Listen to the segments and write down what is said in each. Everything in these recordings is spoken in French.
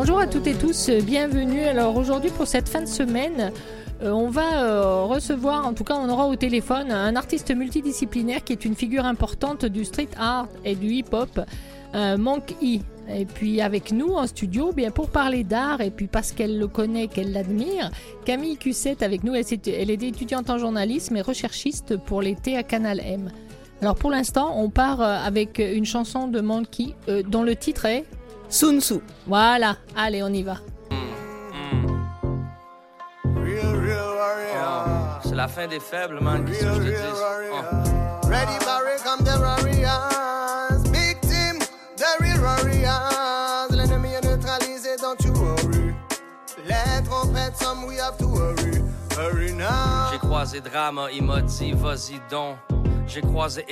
Bonjour à toutes et tous, bienvenue. Alors aujourd'hui pour cette fin de semaine, euh, on va euh, recevoir, en tout cas on aura au téléphone, un artiste multidisciplinaire qui est une figure importante du street art et du hip-hop, euh, Monk E. Et puis avec nous en studio, bien pour parler d'art et puis parce qu'elle le connaît, qu'elle l'admire, Camille Cussette avec nous. Elle, elle est étudiante en journalisme et recherchiste pour l'été à Canal M. Alors pour l'instant, on part avec une chanson de Monkey dont le titre est Sun Tzu. Voilà, allez, on y va. c'est la fin des faibles, man. Qu'est-ce que je te dis? Uh. Ready, Barry, come the warriors. Big team, the real warriors. L'ennemi est neutralisé, don't you worry. Les trompettes, some we have to worry. Hurry now. J'ai croisé Drama, il m'a dit, vas-y donc. J'ai croisé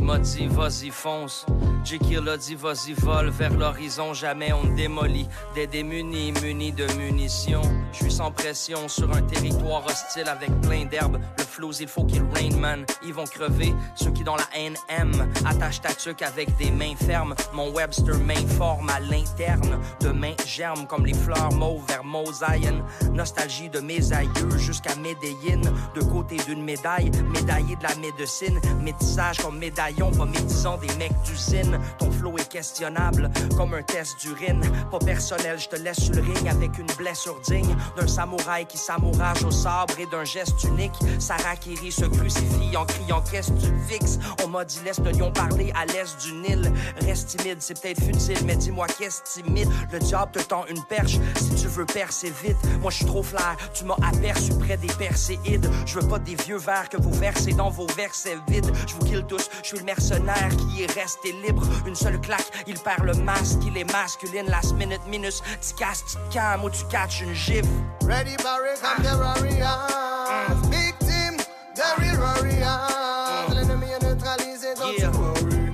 m'a dit, vas-y fonce. Jekyll a dit, vas-y vole vers l'horizon, jamais on démolit. Des démunis, munis de munitions. Je suis sans pression sur un territoire hostile avec plein d'herbes. Le flows, il faut qu'il rain, man. Ils vont crever. Ceux qui dans la haine aiment, attachent ta tuque avec des mains fermes. Mon Webster main forme à l'interne. Demain germe comme les fleurs mauves vers Mosaïen. Nostalgie de mes aïeux jusqu'à Médéine. De côté d'une médaille, médaillé de la médecine. Métissage comme médaillon, pas médisant des mecs d'usine. Ton flow est questionnable, comme un test d'urine. Pas personnel, je te laisse sur le ring avec une blessure digne d'un samouraï qui s'amourage au sabre et d'un geste unique. Sarah Kiri se crucifie en criant qu'est-ce que tu fixes? On m'a dit laisse le lion parler à l'est du Nil. Reste timide, c'est peut-être futile, mais dis-moi qu'est-ce timide. Le diable te tend une perche si tu veux percer vite. Moi je suis trop flair, tu m'as aperçu près des perséides. Je veux pas des vieux verres que vous versez dans vos versets vides. Je vous kill tous, je suis le mercenaire qui est resté libre. Une seule claque, il perd le masque, il est masculine. Last minute, minus, tu casses, tu cam ou tu catches une gifle. Ready, Barry, come the warriors. Big team, the real warriors. L'ennemi est neutralisé, don't Yeah. you worry.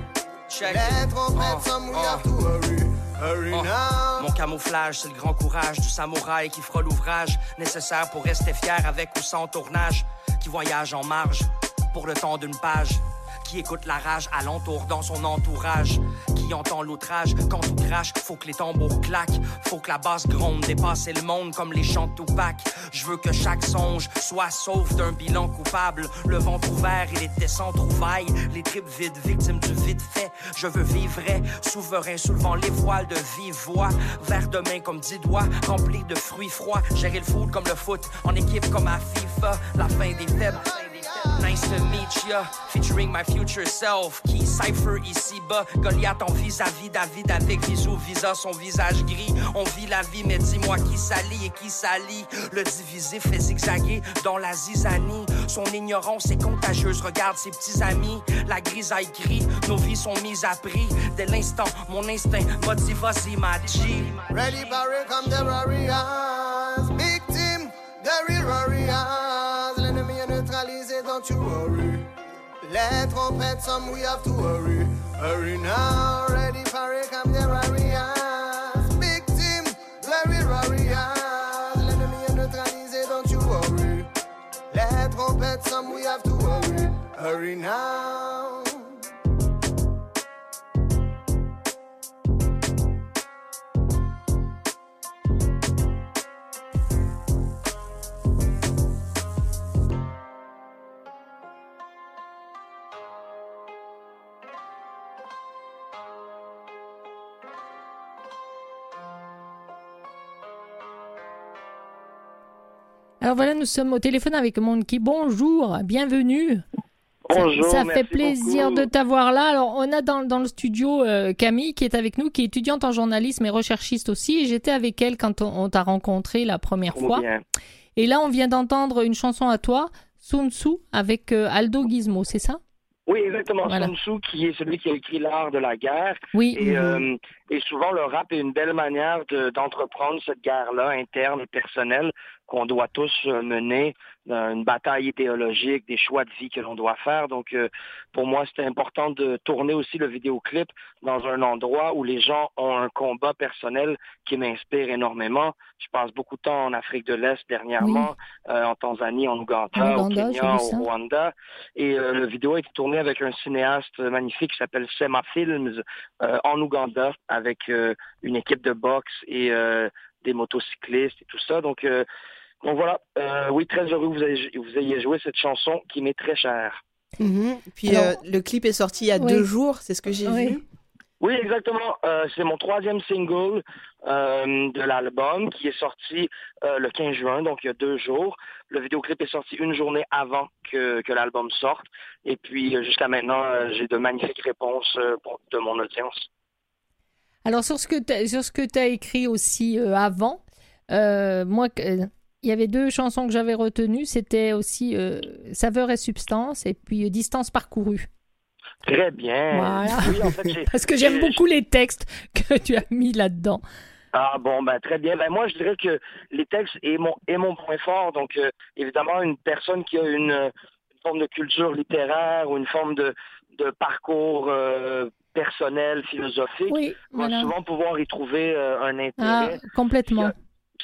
Check Les it. trompettes, some we have to worry. Hurry Oh, now. Mon camouflage, c'est le grand courage du samouraï qui fera l'ouvrage nécessaire pour rester fier avec ou sans tournage, qui voyage en marge pour le temps d'une page, qui écoute la rage alentour dans son entourage, qui entend l'outrage quand tout crache, faut que les tambours claquent, faut que la basse gronde, dépasser le monde comme les chants de Tupac. Je veux que chaque songe soit sauf d'un bilan coupable, le ventre ouvert et les sans trouvailles, les tripes vides, victimes du vide fait. Je veux vivre souverain, soulevant les voiles de vive voix, vers demain comme dix doigts, remplis de fruits froids, gérer le foot comme le foot, en équipe comme à FIFA, la fin des faibles. Nice to meet ya, featuring my future self. Qui cypher ici bas, Goliath en vis-à-vis David avec visou visa, son visage gris. On vit la vie, mais dis-moi qui s'allie et qui s'allie. Le divisif fait zigzaguer dans la zizanie. Son ignorance est contagieuse, regarde ses petits amis. La grisaille gris, nos vies sont mises à prix. Dès l'instant, mon instinct ma G. Ready, Barry, come the warriors. Big team, the real warriors. Don't you worry. Les trompettes, some we have to worry. Hurry now, ready, Barry, come the warriors. Big team, real warriors. L'ennemi est neutralisé, eh, don't you worry. Les trompettes, some we have to worry. Hurry now. Nous sommes au téléphone avec Monkey. Bonjour, bienvenue. Ça- Bonjour, Ça, fait plaisir beaucoup. de t'avoir là. Alors, on a dans, dans le studio euh, Camille qui est avec nous, qui est étudiante en journalisme et recherchiste aussi. Et j'étais avec elle quand on, on t'a rencontré la première Trop fois. bien. Et là, on vient d'entendre une chanson à toi, Sun Tzu, avec euh, Aldo Gizmo, c'est ça? Oui, exactement. Voilà. Sun Tzu, qui est celui qui a écrit l'art de la guerre. Oui. Et, mhm. euh, et souvent, le rap est une belle manière de- d'entreprendre cette guerre-là, interne et personnelle, qu'on doit tous mener, une bataille idéologique, des choix de vie que l'on doit faire. Donc, pour moi, c'était important de tourner aussi le vidéoclip dans un endroit où les gens ont un combat personnel qui m'inspire énormément. Je passe beaucoup de temps en Afrique de l'Est dernièrement, en Tanzanie, en Ouganda, au Kenya, au Rwanda. Et le vidéo a été tourné avec un cinéaste magnifique qui s'appelle Sema Films en Ouganda avec une équipe de boxe et euh, des motocyclistes et tout ça. Donc, euh, donc voilà, euh, oui, très heureux que vous ayez, vous ayez joué cette chanson qui m'est très chère. Mhm. Puis le clip est sorti il y a deux jours, c'est ce que j'ai vu. Oui, exactement. c'est mon troisième single de l'album qui est sorti le 15 juin, donc il y a deux jours. Le vidéoclip est sorti une journée avant que, que l'album sorte. Et puis jusqu'à maintenant, j'ai de magnifiques réponses de mon audience. Alors sur ce que tu as écrit aussi euh, avant, euh, moi, il y avait deux chansons que j'avais retenues. C'était aussi euh, Saveur et substance et puis Distance parcourue. Très bien. Parce que j'aime beaucoup les textes que tu as mis là-dedans. Ah bon, ben très bien. Ben moi, je dirais que les textes est mon, est mon point fort. Donc, évidemment, une personne qui a une, une, forme de culture littéraire ou une forme de, de parcours personnel, philosophique, va souvent pouvoir y trouver euh, un intérêt. Ah, complètement.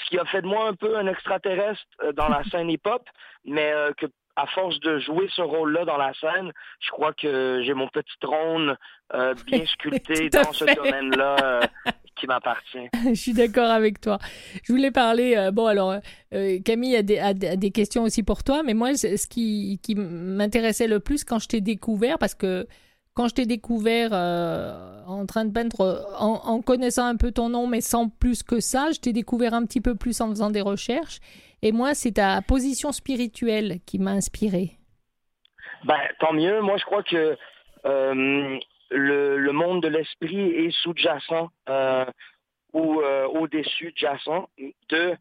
Ce qui, a, fait de moi un peu un extraterrestre euh, dans la scène hip-hop, mais euh, que à force de jouer ce rôle-là dans la scène, je crois que j'ai mon petit trône bien sculpté dans ce domaine-là qui m'appartient. je suis d'accord avec toi. Je voulais parler. bon, alors, Camille a des, a des, questions aussi pour toi, mais moi, ce qui, qui m'intéressait le plus quand je t'ai découvert, parce que quand je t'ai découvert euh, en train de peindre, en, connaissant un peu ton nom, mais sans plus que ça, je t'ai découvert un petit peu plus en faisant des recherches. Et moi, c'est ta position spirituelle qui m'a inspiré. Ben, tant mieux. Moi, je crois que euh, le, monde de l'esprit est sous-jacent euh, ou au-dessus jacent de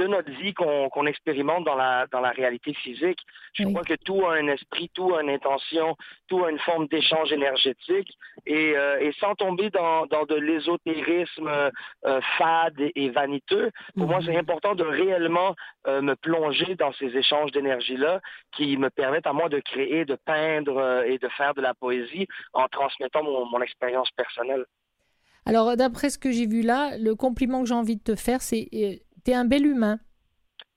de notre vie qu'on expérimente dans la, dans la réalité physique. Je crois que tout a un esprit, tout a une intention, tout a une forme d'échange énergétique. Et, euh, et, sans tomber dans, dans de l'ésotérisme euh, fade et, vaniteux, pour moi, c'est mhm. important de réellement euh, me plonger dans ces échanges d'énergie-là qui me permettent à moi de créer, de peindre et de faire de la poésie en transmettant mon, mon expérience personnelle. Alors, d'après ce que j'ai vu là, le compliment que j'ai envie de te faire, c'est T'es un bel humain.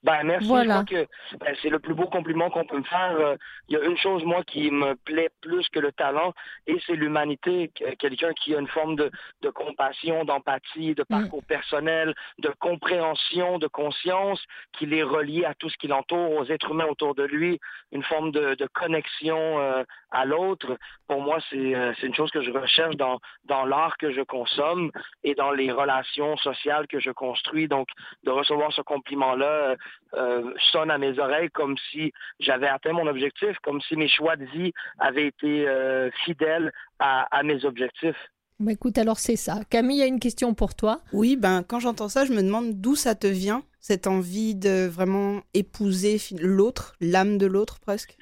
Ben, merci. Je crois que ben, c'est le plus beau compliment qu'on peut me faire. Euh, il y a une chose, moi, qui me plaît plus que le talent, et c'est l'humanité. Quelqu'un qui a une forme de, compassion, d'empathie, de mm. parcours personnel, de compréhension, de conscience, qui est relié à tout ce qui l'entoure, aux êtres humains autour de lui, une forme de, connexion euh, à l'autre. Pour moi, euh, c'est une chose que je recherche dans, dans l'art que je consomme et dans les relations sociales que je construis. Donc, de recevoir ce compliment-là, euh, sonne à mes oreilles comme si j'avais atteint mon objectif, comme si mes choix de vie avaient été euh, fidèles à, mes objectifs. Bah écoute, alors c'est ça. Camille a une question pour toi. Oui, ben quand j'entends ça, je me demande d'où ça te vient, cette envie de vraiment épouser l'autre, l'âme de l'autre presque?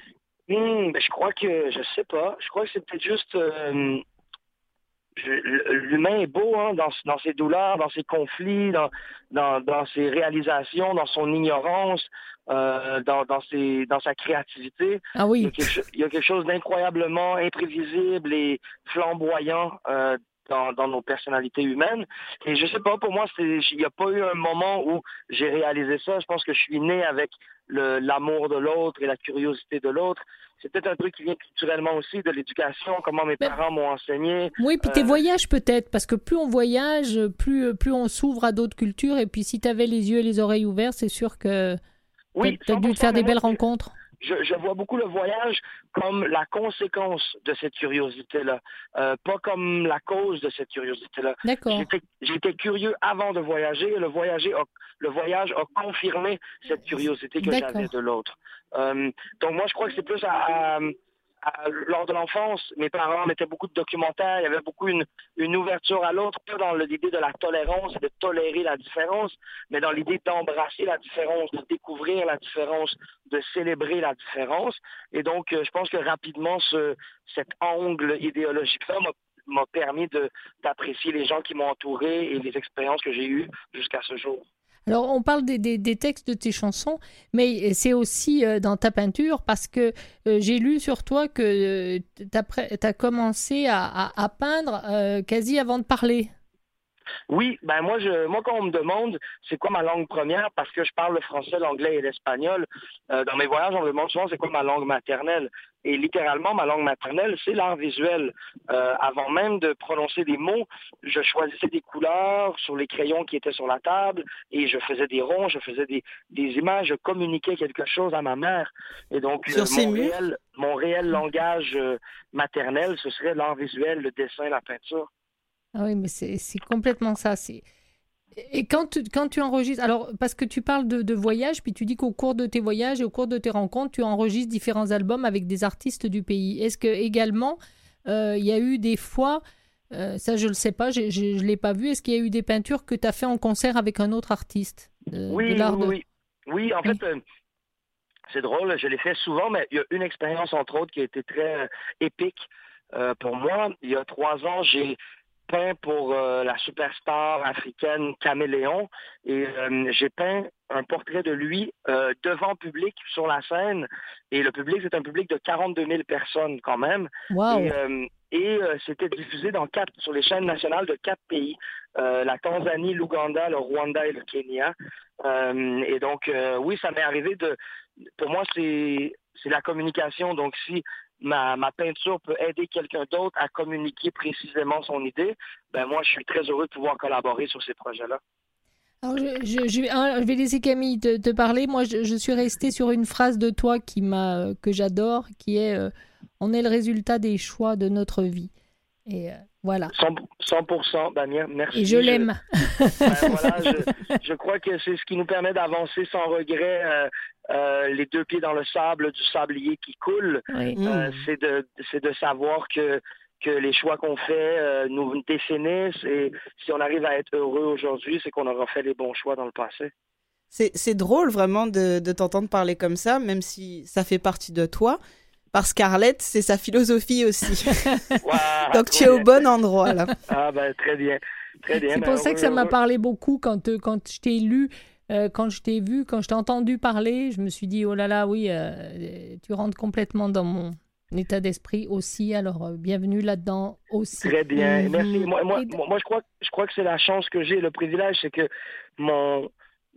Hmm, ben, je crois que, je sais pas, je crois que c'est peut-être juste euh, l'humain est beau hein, dans, dans, ses douleurs, dans ses conflits, dans, dans, dans ses réalisations, dans son ignorance, euh, dans, dans, ses, dans sa créativité. Ah oui. il, y a quelque, chose d'incroyablement imprévisible et flamboyant euh, dans, dans, nos personnalités humaines. Et je sais pas, pour moi, il n'y a pas eu un moment où j'ai réalisé ça. Je pense que je suis né avec l'amour de l'autre et la curiosité de l'autre. C'est peut-être un truc qui vient culturellement aussi de l'éducation, comment mes parents m'ont enseigné. Oui, puis tes euh, voyages peut-être, parce que plus on voyage, plus, plus on s'ouvre à d'autres cultures. Et puis si tu avais les yeux et les oreilles ouverts, c'est sûr que oui, tu as dû faire des belles rencontres je, vois beaucoup le voyage comme la conséquence de cette curiosité-là, euh, pas comme la cause de cette curiosité-là. J'étais curieux avant de voyager et le, voyager le voyage a confirmé cette curiosité que j'avais de l'autre. Euh, donc moi, je crois que c'est plus à lors de l'enfance, mes parents mettaient beaucoup de documentaires, il y avait beaucoup une, ouverture à l'autre, pas dans l'idée de la tolérance, de tolérer la différence, mais dans l'idée d'embrasser la différence, de découvrir la différence, de célébrer la différence. Et donc, euh, je pense que rapidement, ce, cet angle idéologique-là m'a permis d'apprécier les gens qui m'ont entouré et les expériences que j'ai eues jusqu'à ce jour. Alors, on parle des, textes de tes chansons, mais c'est aussi euh, dans ta peinture parce que euh, j'ai lu sur toi que tu as, commencé à, peindre quasi avant de parler. Oui, ben moi, je, moi quand on me demande c'est quoi ma langue première, parce que je parle le français, l'anglais et l'espagnol, euh, dans mes voyages, on me demande souvent c'est quoi ma langue maternelle? Et littéralement, ma langue maternelle, c'est l'art visuel. Euh, avant même de prononcer des mots, je choisissais des couleurs sur les crayons qui étaient sur la table et je faisais des ronds, je faisais des, images, je communiquais quelque chose à ma mère. Et donc, euh, mon, réel, mon, réel, langage maternel, ce serait l'art visuel, le dessin, la peinture. Ah oui, mais c'est complètement ça. Et quand tu, quand tu enregistres, alors parce que tu parles de, de voyage, puis tu dis qu'au cours de tes voyages et au cours de tes rencontres, tu enregistres différents albums avec des artistes du pays. Est-ce que également euh, il y a eu des fois, euh, ça je ne le sais pas, je ne l'ai pas vu, est-ce qu'il y a eu des peintures que tu as fait en concert avec un autre artiste oui, oui, oui, en fait, euh, c'est drôle, je l'ai fait souvent, mais il y a une expérience entre autres qui a été très épique pour moi. Il y a trois ans, j'ai peint pour euh, la superstar africaine Caméléon. Et euh, j'ai peint un portrait de lui euh, devant public sur la scène. Et le public c'est un public de 42 000 personnes quand même. Et, c'était diffusé dans quatre sur les chaînes nationales de quatre pays la Tanzanie, l'Ouganda, le Rwanda et le Kenya. Et donc oui ça m'est arrivé de pour moi c'est c'est la communication. Donc si ma, peinture peut aider quelqu'un d'autre à communiquer précisément son idée, ben moi, je suis très heureux de pouvoir collaborer sur ces projets-là. Alors, je, vais laisser Camille te, parler. Moi, je, suis restée sur une phrase de toi qui m'a, que j'adore, qui est euh, On est le résultat des choix de notre vie. Et euh, voilà. 100%, Damien, merci. Et je l'aime. Ben, je, crois que c'est ce qui nous permet d'avancer sans regret. Euh, euh, les deux pieds dans le sable du sablier qui coule, mm. c'est de, de savoir que que les choix qu'on fait nous définissent et si on arrive à être heureux aujourd'hui, c'est qu'on aura fait les bons choix dans le passé. C'est drôle vraiment de, de t'entendre parler comme ça, même si ça fait partie de toi. Parce qu'Arlette, c'est sa philosophie aussi. Donc tu es au bon endroit là. Ah ben très bien. Très bien. C'est pour ben, ça que ça m'a parlé beaucoup quand, euh, quand je t'ai lu, euh, quand je t'ai vu, quand je t'ai entendu parler, je me suis dit, oh là là, oui, euh, tu rentres complètement dans mon état d'esprit aussi. Alors, bienvenue là-dedans aussi. Très bien, merci. Moi, moi, moi, je, crois, je crois que c'est la chance que j'ai, le privilège, c'est que mon,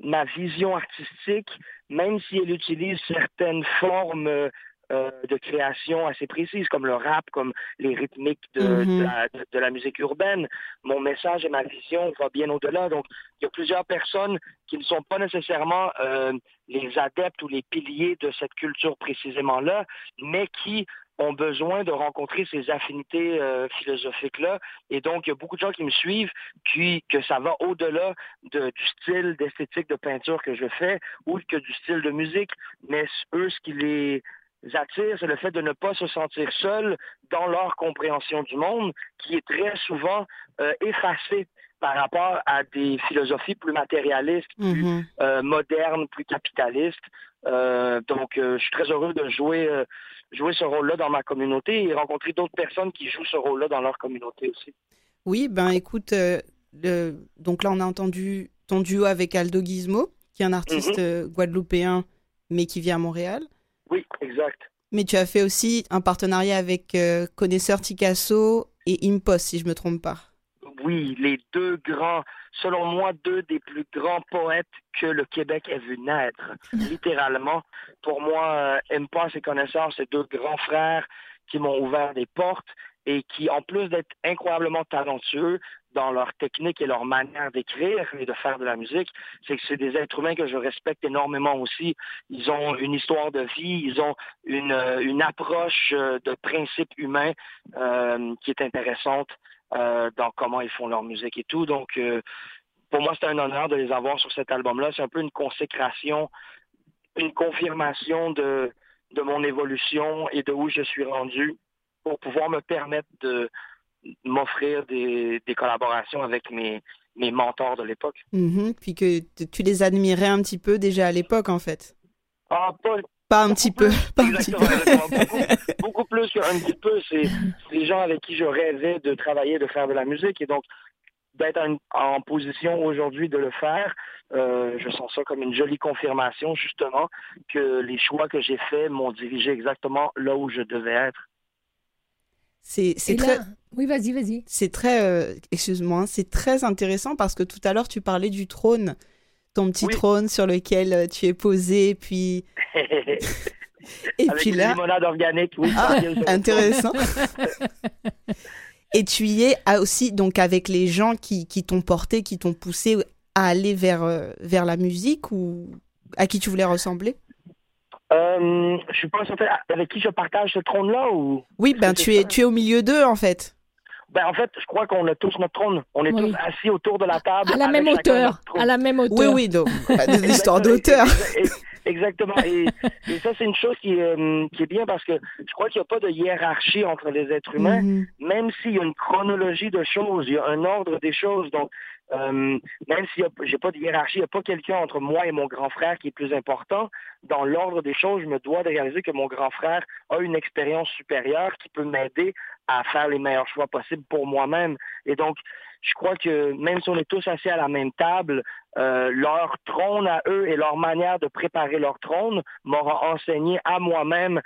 ma vision artistique, même si elle utilise certaines formes euh, de création assez précises, comme le rap, comme les rythmiques mm-hmm. de, la, musique urbaine. Mon message et ma vision vont bien au-delà. Donc, il y a plusieurs personnes qui ne sont pas nécessairement euh, les adeptes ou les piliers de cette culture précisément-là, mais qui ont besoin de rencontrer ces affinités euh, philosophiques-là. Et donc, il y a beaucoup de gens qui me suivent, puis que ça va au-delà du style d'esthétique de peinture que je fais ou que du style de musique. Mais eux, ce qui les attire, c'est le fait de ne pas se sentir seul dans leur compréhension du monde, qui est très souvent euh, effacée par rapport à des philosophies plus matérialistes, plus mm-hmm. euh, modernes, plus capitalistes. Euh, donc, je suis très heureux de jouer, jouer ce rôle-là dans ma communauté et rencontrer d'autres personnes qui jouent ce rôle-là dans leur communauté aussi. Oui, ben écoute, donc là on a entendu ton duo avec Aldo Gizmo, qui est un artiste mm-hmm. guadeloupéen mais qui vit à Montréal. Oui, exact. Mais tu as fait aussi un partenariat avec euh, Connaisseur Ticasso et Impos, si je ne me trompe pas. Oui, les deux grands, selon moi, deux des plus grands poètes que le Québec ait vu naître, littéralement. Pour moi, euh, Impos et Connaisseur, c'est deux grands frères qui m'ont ouvert des portes et qui, en plus d'être incroyablement talentueux, dans leur technique et leur manière d'écrire et de faire de la musique, c'est que c'est des êtres humains que je respecte énormément aussi. Ils ont une histoire de vie, ils ont une, euh, une approche euh, de principe humain euh, qui est intéressante dans comment ils font leur musique et tout. Donc, pour moi, c'est un honneur de les avoir sur cet album-là. C'est un peu une consécration, une confirmation de, de mon évolution et de où je suis rendu pour pouvoir me permettre de, m'offrir des, collaborations avec mes, mes mentors de l'époque. Mm-hmm. puis que tu les admirais un petit peu déjà à l'époque, en fait. Ah, pas, pas un petit peu. Pas un petit peu. beaucoup, plus qu'un petit peu. C'est les gens avec qui je rêvais de travailler, de faire de la musique. Et donc, d'être en, position aujourd'hui de le faire, euh, je sens ça comme une jolie confirmation, justement, que les choix que j'ai faits m'ont dirigé exactement là où je devais être. C'est très. Oui, vas-y, vas-y. C'est très. Euh, excuse-moi, hein, c'est très intéressant parce que tout à l'heure, tu parlais du trône, ton petit trône sur lequel euh, tu es posé, puis. Et puis là. limonade organique, oui. Ah, intéressant. Et tu y es aussi donc avec les gens qui, qui t'ont porté, qui t'ont poussé à aller vers, euh, vers la musique ou à qui tu voulais ressembler? Euh, Je suis pas certain avec qui je partage ce trône-là ou. Oui, ben tu es, tu es au milieu d'eux en fait. Ben, en fait, je crois qu'on a tous notre trône. On est tous assis autour de la table. À la même hauteur. À la même hauteur. Oui, oui, donc. des histoires d'auteur. Exactement. Et, ça, c'est une chose qui, euh, qui, est bien parce que je crois qu'il n'y a pas de hiérarchie entre les êtres humains, mm-hmm. même s'il y a une chronologie de choses, il y a un ordre des choses. Donc, euh, même si j'ai pas de hiérarchie, il n'y a pas quelqu'un entre moi et mon grand frère qui est plus important. Dans l'ordre des choses, je me dois de réaliser que mon grand frère a une expérience supérieure qui peut m'aider à faire les meilleurs choix possibles pour moi-même. Et donc, je crois que même si on est tous assis à la même table, euh, leur trône à eux et leur manière de préparer leur trône m'aura enseigné à moi-même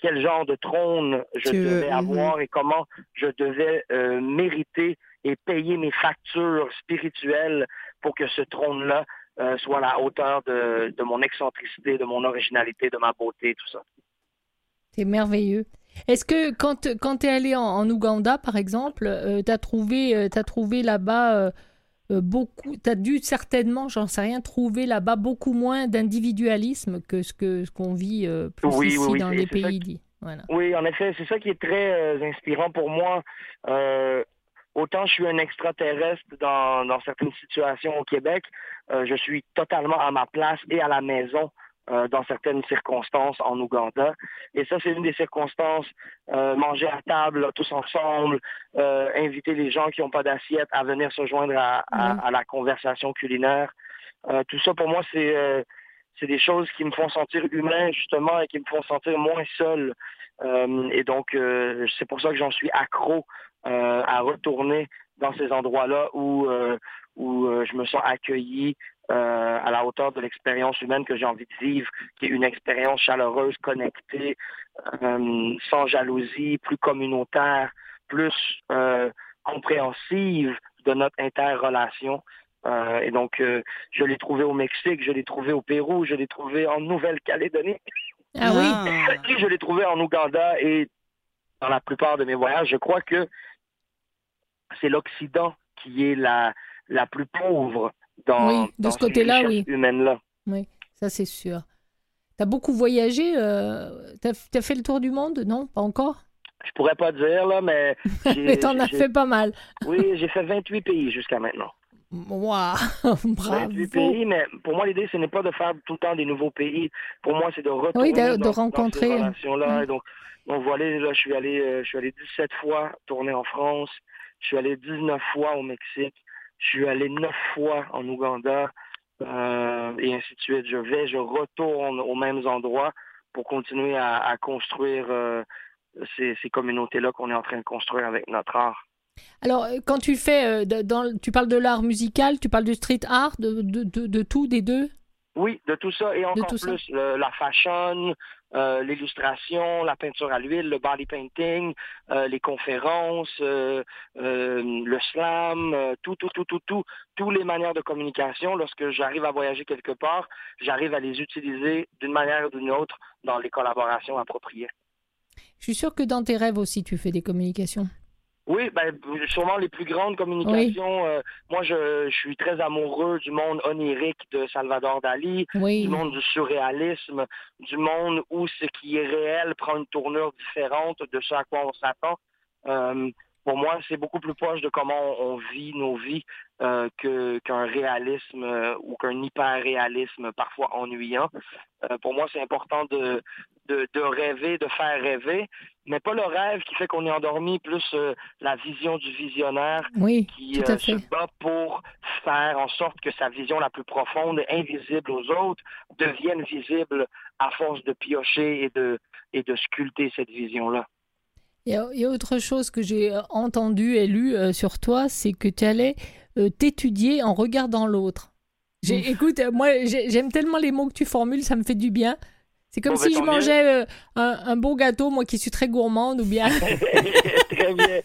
quel genre de trône je devais mhm. avoir et comment je devais euh, mériter et payer mes factures spirituelles pour que ce trône-là euh, soit à la hauteur de, de, mon excentricité, de mon originalité, de ma beauté, tout ça. C'est merveilleux. Est-ce que quand, quand tu es allé en, Ouganda, par exemple, euh, tu as trouvé, euh, trouvé là-bas euh, beaucoup, tu as dû certainement, j'en sais rien, trouver là-bas beaucoup moins d'individualisme que ce qu'on ce qu'on vit plus ici dans les pays Oui, en effet, c'est ça qui est très inspirant pour moi. Autant je suis un extraterrestre dans, dans certaines situations au Québec, je suis totalement à ma place et à la maison euh, dans certaines circonstances en Ouganda. Et ça, c'est une des circonstances, euh, manger à table tous ensemble, euh, inviter les gens qui n'ont pas d'assiette à venir se joindre à, à, la conversation culinaire. tout ça, pour moi, c'est c'est des choses qui me font sentir humain, justement, et qui me font sentir moins seul. Et donc, c'est pour ça que j'en suis accro à retourner dans ces endroits-là où, où je me sens accueilli, euh, à la hauteur de l'expérience humaine que j'ai envie de vivre, qui est une expérience chaleureuse, connectée, euh, sans jalousie, plus communautaire, plus euh, compréhensive de notre interrelation. et donc, je l'ai trouvé au Mexique, je l'ai trouvé au Pérou, je l'ai trouvé en Nouvelle-Calédonie. Ah oui. Et je l'ai trouvé en Ouganda et dans la plupart de mes voyages. Je crois que c'est l'Occident qui est la, la plus pauvre dans, oui, de ce côté-là, oui. humaine-là. Oui, ça c'est sûr. Tu as beaucoup voyagé euh, Tu as, fait le tour du monde? Non, pas encore? Je pourrais pas dire, là, mais... mais t'en as fait pas mal. oui, j'ai fait 28 pays jusqu'à maintenant. Bravo. 28 pays, mais pour moi, l'idée, ce n'est pas de faire tout le temps des nouveaux pays. Pour moi, c'est de retourner oui, de, de rencontrer. ces relations-là. Mm. Donc, donc, voilà, là, je suis allé, euh, je suis allé 17 fois tourner en France. Je suis allé 19 fois au Mexique. Je suis allé neuf fois en Ouganda euh, et ainsi de suite. Je vais, je retourne aux mêmes endroits pour continuer à, construire euh, ces, communautés-là qu'on est en train de construire avec notre art. Alors, euh, quand tu fais, dans, tu parles de l'art musical, tu parles du street art, de, de tout, des deux? Oui, de tout ça et encore plus la fashion, euh, l'illustration, la peinture à l'huile, le body painting, euh, les conférences, euh, le slam, tout, tout, tout, tout, tout, toutes les manières de communication. Lorsque j'arrive à voyager quelque part, j'arrive à les utiliser d'une manière ou d'une autre dans les collaborations appropriées. Je suis sûr que dans tes rêves aussi, tu fais des communications. Oui, ben, sûrement les plus grandes communications. Euh, moi, je, je, suis très amoureux du monde onirique de Salvador Dali, du monde du surréalisme, du monde où ce qui est réel prend une tournure différente de ce à quoi on s'attend. Euh, pour moi, c'est beaucoup plus proche de comment on, vit nos vies euh, qu'un réalisme euh, ou qu'un hyper-réalisme parfois ennuyant. Euh, pour moi, c'est important de, de, de, rêver, de faire rêver, mais pas le rêve qui fait qu'on est endormi, plus euh, la vision du visionnaire qui se bat pour faire en sorte que sa vision la plus profonde, invisible aux autres, devienne visible à force de piocher et de, et de sculpter cette vision-là. Il y, a, autre chose que j'ai euh, entendu et lu euh, sur toi, c'est que tu allais t'étudier en regardant l'autre. Écoute, moi, j'aime tellement les mots que tu formules, ça me fait du bien. C'est comme si bah, je mangeais euh, un, un, beau gâteau, moi qui suis très gourmande, ou bien. très bien.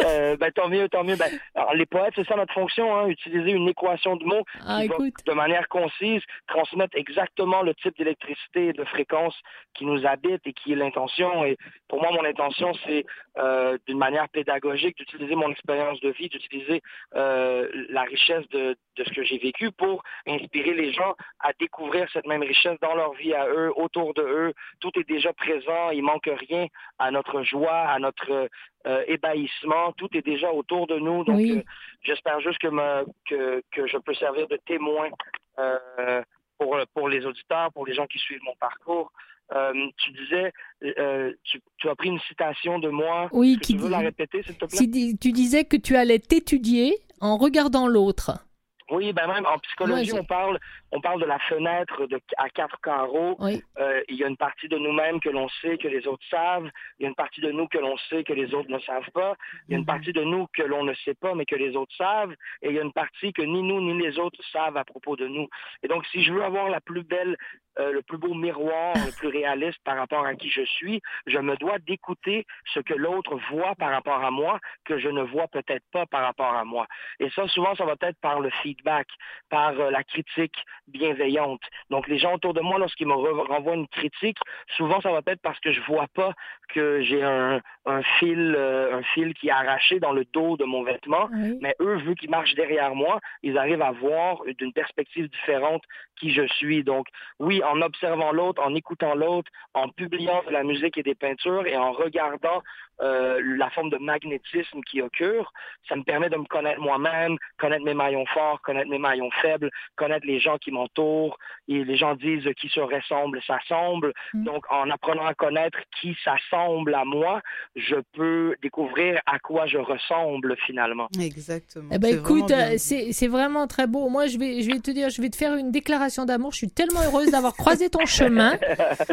Euh, ben, tant mieux, tant mieux. Ben, alors, les poètes, c'est ça notre fonction, hein, utiliser une équation de mots ah, de manière concise, transmettre exactement le type d'électricité et de fréquence qui nous habite et qui est l'intention. Et pour moi, mon intention, c'est euh, d'une manière pédagogique d'utiliser mon expérience de vie, d'utiliser la richesse de, de ce que j'ai vécu pour inspirer les gens à découvrir cette même richesse dans leur vie à eux, autour de eux. Tout est déjà présent, il manque rien à notre joie, à notre euh, ébahissement, tout est déjà autour de nous. Donc, euh, j'espère juste que, que, que, je peux servir de témoin euh, pour, pour les auditeurs, pour les gens qui suivent mon parcours. tu disais, tu, tu, as pris une citation de moi. Oui, qui tu veux la répéter, s'il te plaît? Tu disais que tu allais t'étudier en regardant l'autre. Oui, ben même en psychologie, on parle on parle de la fenêtre de, à quatre carreaux. Euh, il y a une partie de nous-mêmes que l'on sait que les autres savent. Il y a une partie de nous que l'on sait que les autres ne savent pas. Il y a une mhm. partie de nous que l'on ne sait pas, mais que les autres savent. Et il y a une partie que ni nous ni les autres savent à propos de nous. Et donc, si je veux avoir la plus belle, euh, le plus beau miroir, le plus réaliste par rapport à qui je suis, je me dois d'écouter ce que l'autre voit par rapport à moi, que je ne vois peut-être pas par rapport à moi. Et ça, souvent, ça va être par le feedback, par euh, la critique, bienveillante. Donc, les gens autour de moi, lorsqu'ils me renvoient une critique, souvent, ça va être parce que je vois pas que j'ai un, un, fil, euh, un fil qui est arraché dans le dos de mon vêtement. Mais eux, vu qu'ils marchent derrière moi, ils arrivent à voir d'une perspective différente qui je suis. Donc, oui, en observant l'autre, en écoutant l'autre, en publiant de la musique et des peintures et en regardant euh, la forme de magnétisme qui occure, ça me permet de me connaître moi-même, connaître mes maillons forts, connaître mes maillons faibles, connaître les gens qui m'entourent. Et les gens disent qui se ressemble, s'assemble. Mm. Donc, en apprenant à connaître qui s'assemble à moi, je peux découvrir à quoi je ressemble finalement. Exactement. Eh ben, écoute, euh, c'est vraiment très beau. Moi, je vais, je vais te dire, je vais te faire une déclaration d'amour. Je suis tellement heureuse d'avoir croisé ton chemin.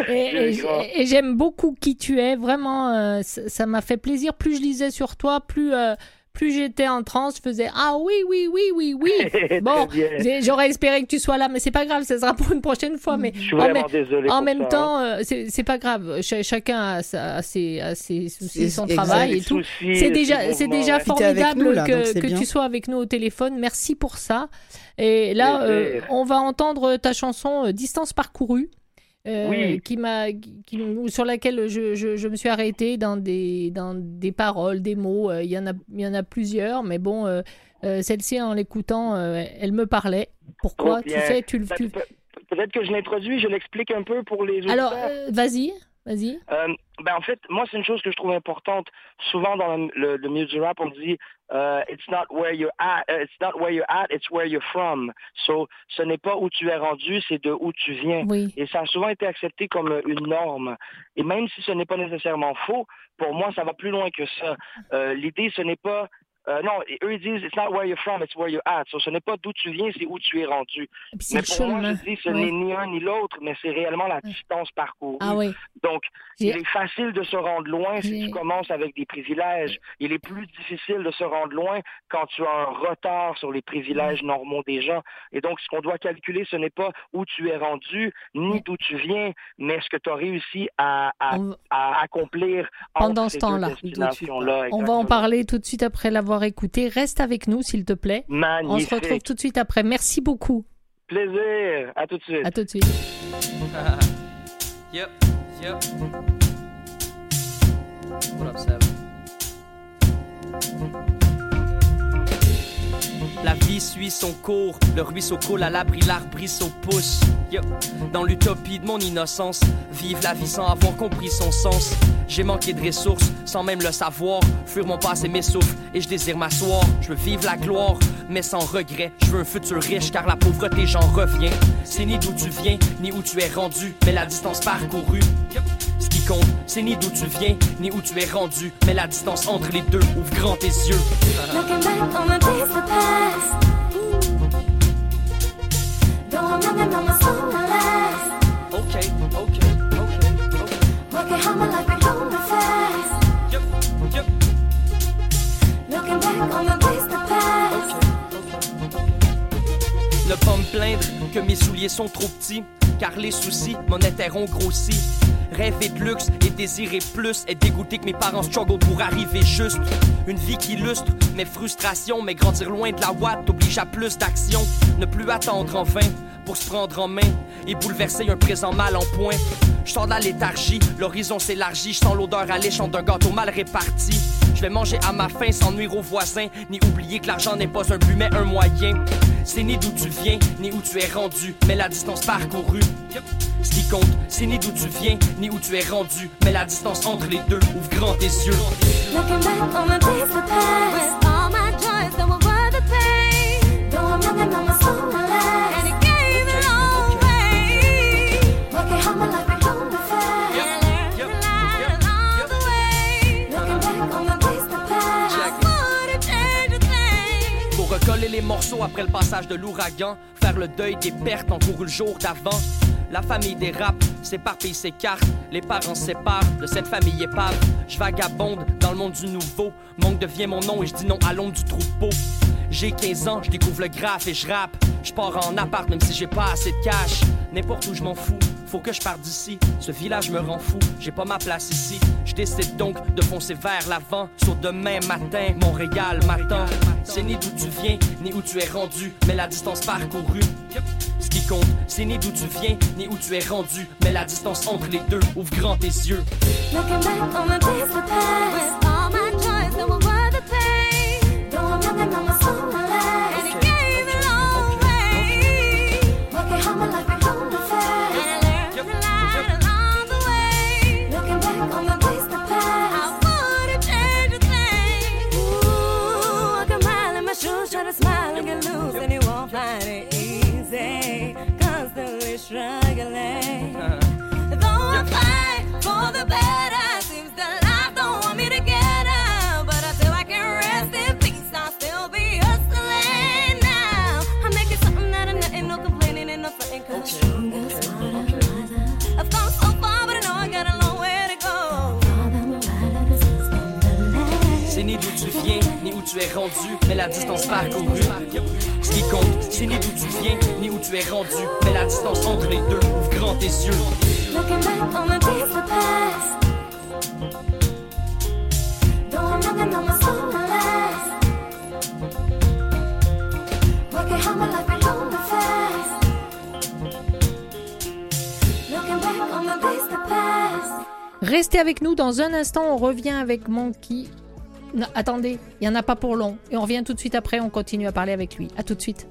Et, j'aime beaucoup qui tu es. Vraiment, euh, ça m'a fait plaisir. Plus je lisais sur toi, plus euh, plus j'étais en transe, je faisais ah oui oui oui oui oui. bon, j'aurais espéré que tu sois là, mais c'est pas grave, ça sera pour une prochaine fois. Mais je suis vraiment en, même temps, euh, c'est pas grave. chacun a, ses, soucis, son travail et tout. C'est déjà c'est déjà formidable que, que tu sois avec nous au téléphone. Merci pour ça. Et là, euh, on va entendre ta chanson Distance parcourue. Euh, qui m'a, sur laquelle je, je, me suis arrêtée dans des, dans des paroles, des mots. Euh, il y en a, il y en a plusieurs, mais bon, euh, celle-ci en l'écoutant, elle me parlait. Pourquoi? Tu sais, tu, ben, Peut-être que je l'introduis, je l'explique un peu pour les Alors, vas-y. Vas-y. Euh, ben en fait, moi, c'est une chose que je trouve importante. Souvent dans le, le, milieu du rap, on dit uh, It's not where you're at, uh, it's not where you're at, it's where you're from. So, ce n'est pas où tu es rendu, c'est de où tu viens. Oui. Et ça a souvent été accepté comme une norme. Et même si ce n'est pas nécessairement faux, pour moi, ça va plus loin que ça. Euh, L'idée, ce n'est pas euh, non, eux ils disent it's not where you're from, it's where you're at. So, ce n'est pas d'où tu viens, c'est où tu es rendu. Mais pour moi, je dis ce n'est ni un ni l'autre, mais c'est réellement la distance parcourue. Ah oui. Donc, il est facile de se rendre loin si tu commences avec des privilèges. Il est plus difficile de se rendre loin quand tu as un retard sur les privilèges normaux des gens. Et donc, ce qu'on doit calculer, ce n'est pas où tu es rendu, ni d'où tu viens, mais ce que tu as réussi à, à, accomplir pendant ce temps-là. On va en parler tout de suite après l'avoir écouté. Reste avec nous, s'il te plaît. On se retrouve tout de suite après. Merci beaucoup. Plaisir. À tout de suite. À tout de suite. yep. Yep. La vie suit son cours, le ruisseau coule à l'abri, l'arbre au pouce. Dans l'utopie de mon innocence, vive la vie sans avoir compris son sens. J'ai manqué de ressources, sans même le savoir. Fuir mon passé m'essouffle et je désire m'asseoir. Je veux vivre la gloire, mais sans regret. Je veux un futur riche car la pauvreté j'en reviens. C'est ni d'où tu viens, ni où tu es rendu, mais la distance parcourue. Ce qui compte, c'est ni d'où tu viens, ni où tu es rendu, mais la distance entre les deux. Ouvre grand tes yeux. Okay, okay, okay, okay. Working hard, my life been fast. Yep, yep. Looking back on the days that passed. Okay, okay. ne pas me plaindre que mes souliers sont trop petits, car les soucis monétaires ont grossi. Rêver de luxe et désirer plus et dégoûter que mes parents struggle pour arriver juste. Une vie qui illustre mes frustrations, mais grandir loin de la Watt oblige à plus d'action. Ne plus attendre en vain pour se prendre en main et bouleverser un présent mal en point. Je de la léthargie, l'horizon s'élargit, je sens l'odeur alléchante d'un gâteau mal réparti. Je vais manger à ma faim sans nuire aux voisins, ni oublier que l'argent n'est pas un but mais un moyen. C'est ni d'où tu viens, ni où tu es rendu, mais la distance parcourue. Ce qui compte, c'est ni d'où tu viens, ni où tu es rendu, mais la distance entre les deux. Ouvre grand tes yeux. Les morceaux après le passage de l'ouragan, faire le deuil des pertes encouru le jour d'avant. La famille dérape, s'éparpille ses cartes, les parents séparent de cette famille épave. Je vagabonde dans le monde du nouveau, manque devient mon nom et je dis non à l'ombre du troupeau. J'ai 15 ans, je découvre le graphe et je rappe. Je pars en appart même si j'ai pas assez de cash. N'importe où je m'en fous, faut que je parte d'ici. Ce village me rend fou, j'ai pas ma place ici. Je décide donc de foncer vers l'avant. Sur demain matin, Montréal m'attend. C'est ni d'où tu viens, ni où tu es rendu, mais la distance parcourue. Ce qui compte, c'est ni d'où tu viens, ni où tu es rendu, mais la distance entre les deux. Ouvre grand tes yeux. Dans un instant, on revient avec Monkey attendez, il n'y en a pas pour long. Et on revient tout de suite après, on continue à parler avec lui. À tout de suite.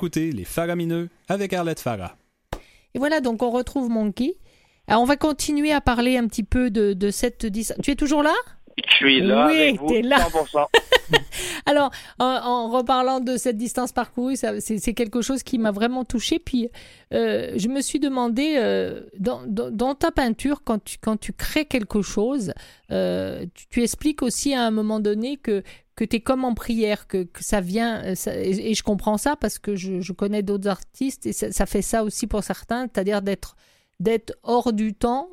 Écoutez Les Faramineux avec Arlette Farah. Et voilà, donc on retrouve Monkey. Alors on va continuer à parler un petit peu de, cette distance. Tu es toujours là? Je suis là. Oui, avec vous, là. 100%. Alors, en, reparlant de cette distance parcourue, c'est quelque chose qui m'a vraiment touché. Puis, euh, je me suis demandé, euh, dans, ta peinture, quand tu, quand tu crées quelque chose, euh, tu, expliques aussi à un moment donné que, que tu es comme en prière, que, ça vient, et, je comprends ça parce que je, connais d'autres artistes et ça, fait ça aussi pour certains, c'est-à-dire d'être d'être hors du temps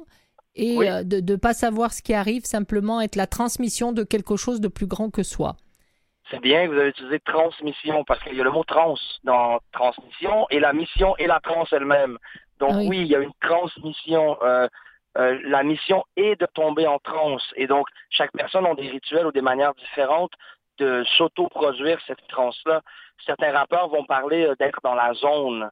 et de ne pas savoir ce qui arrive, simplement être la transmission de quelque chose de plus grand que soi. C'est bien que vous avez utilisé transmission parce qu'il y a le mot trans dans transmission et la mission et la trans elle-même. Donc ah oui. il y a une transmission. Euh, euh, la mission est de tomber en transe. Et donc, chaque personne a des rituels ou des manières différentes de s'auto-produire cette transe-là. Certains rappeurs vont parler euh, d'être dans la zone.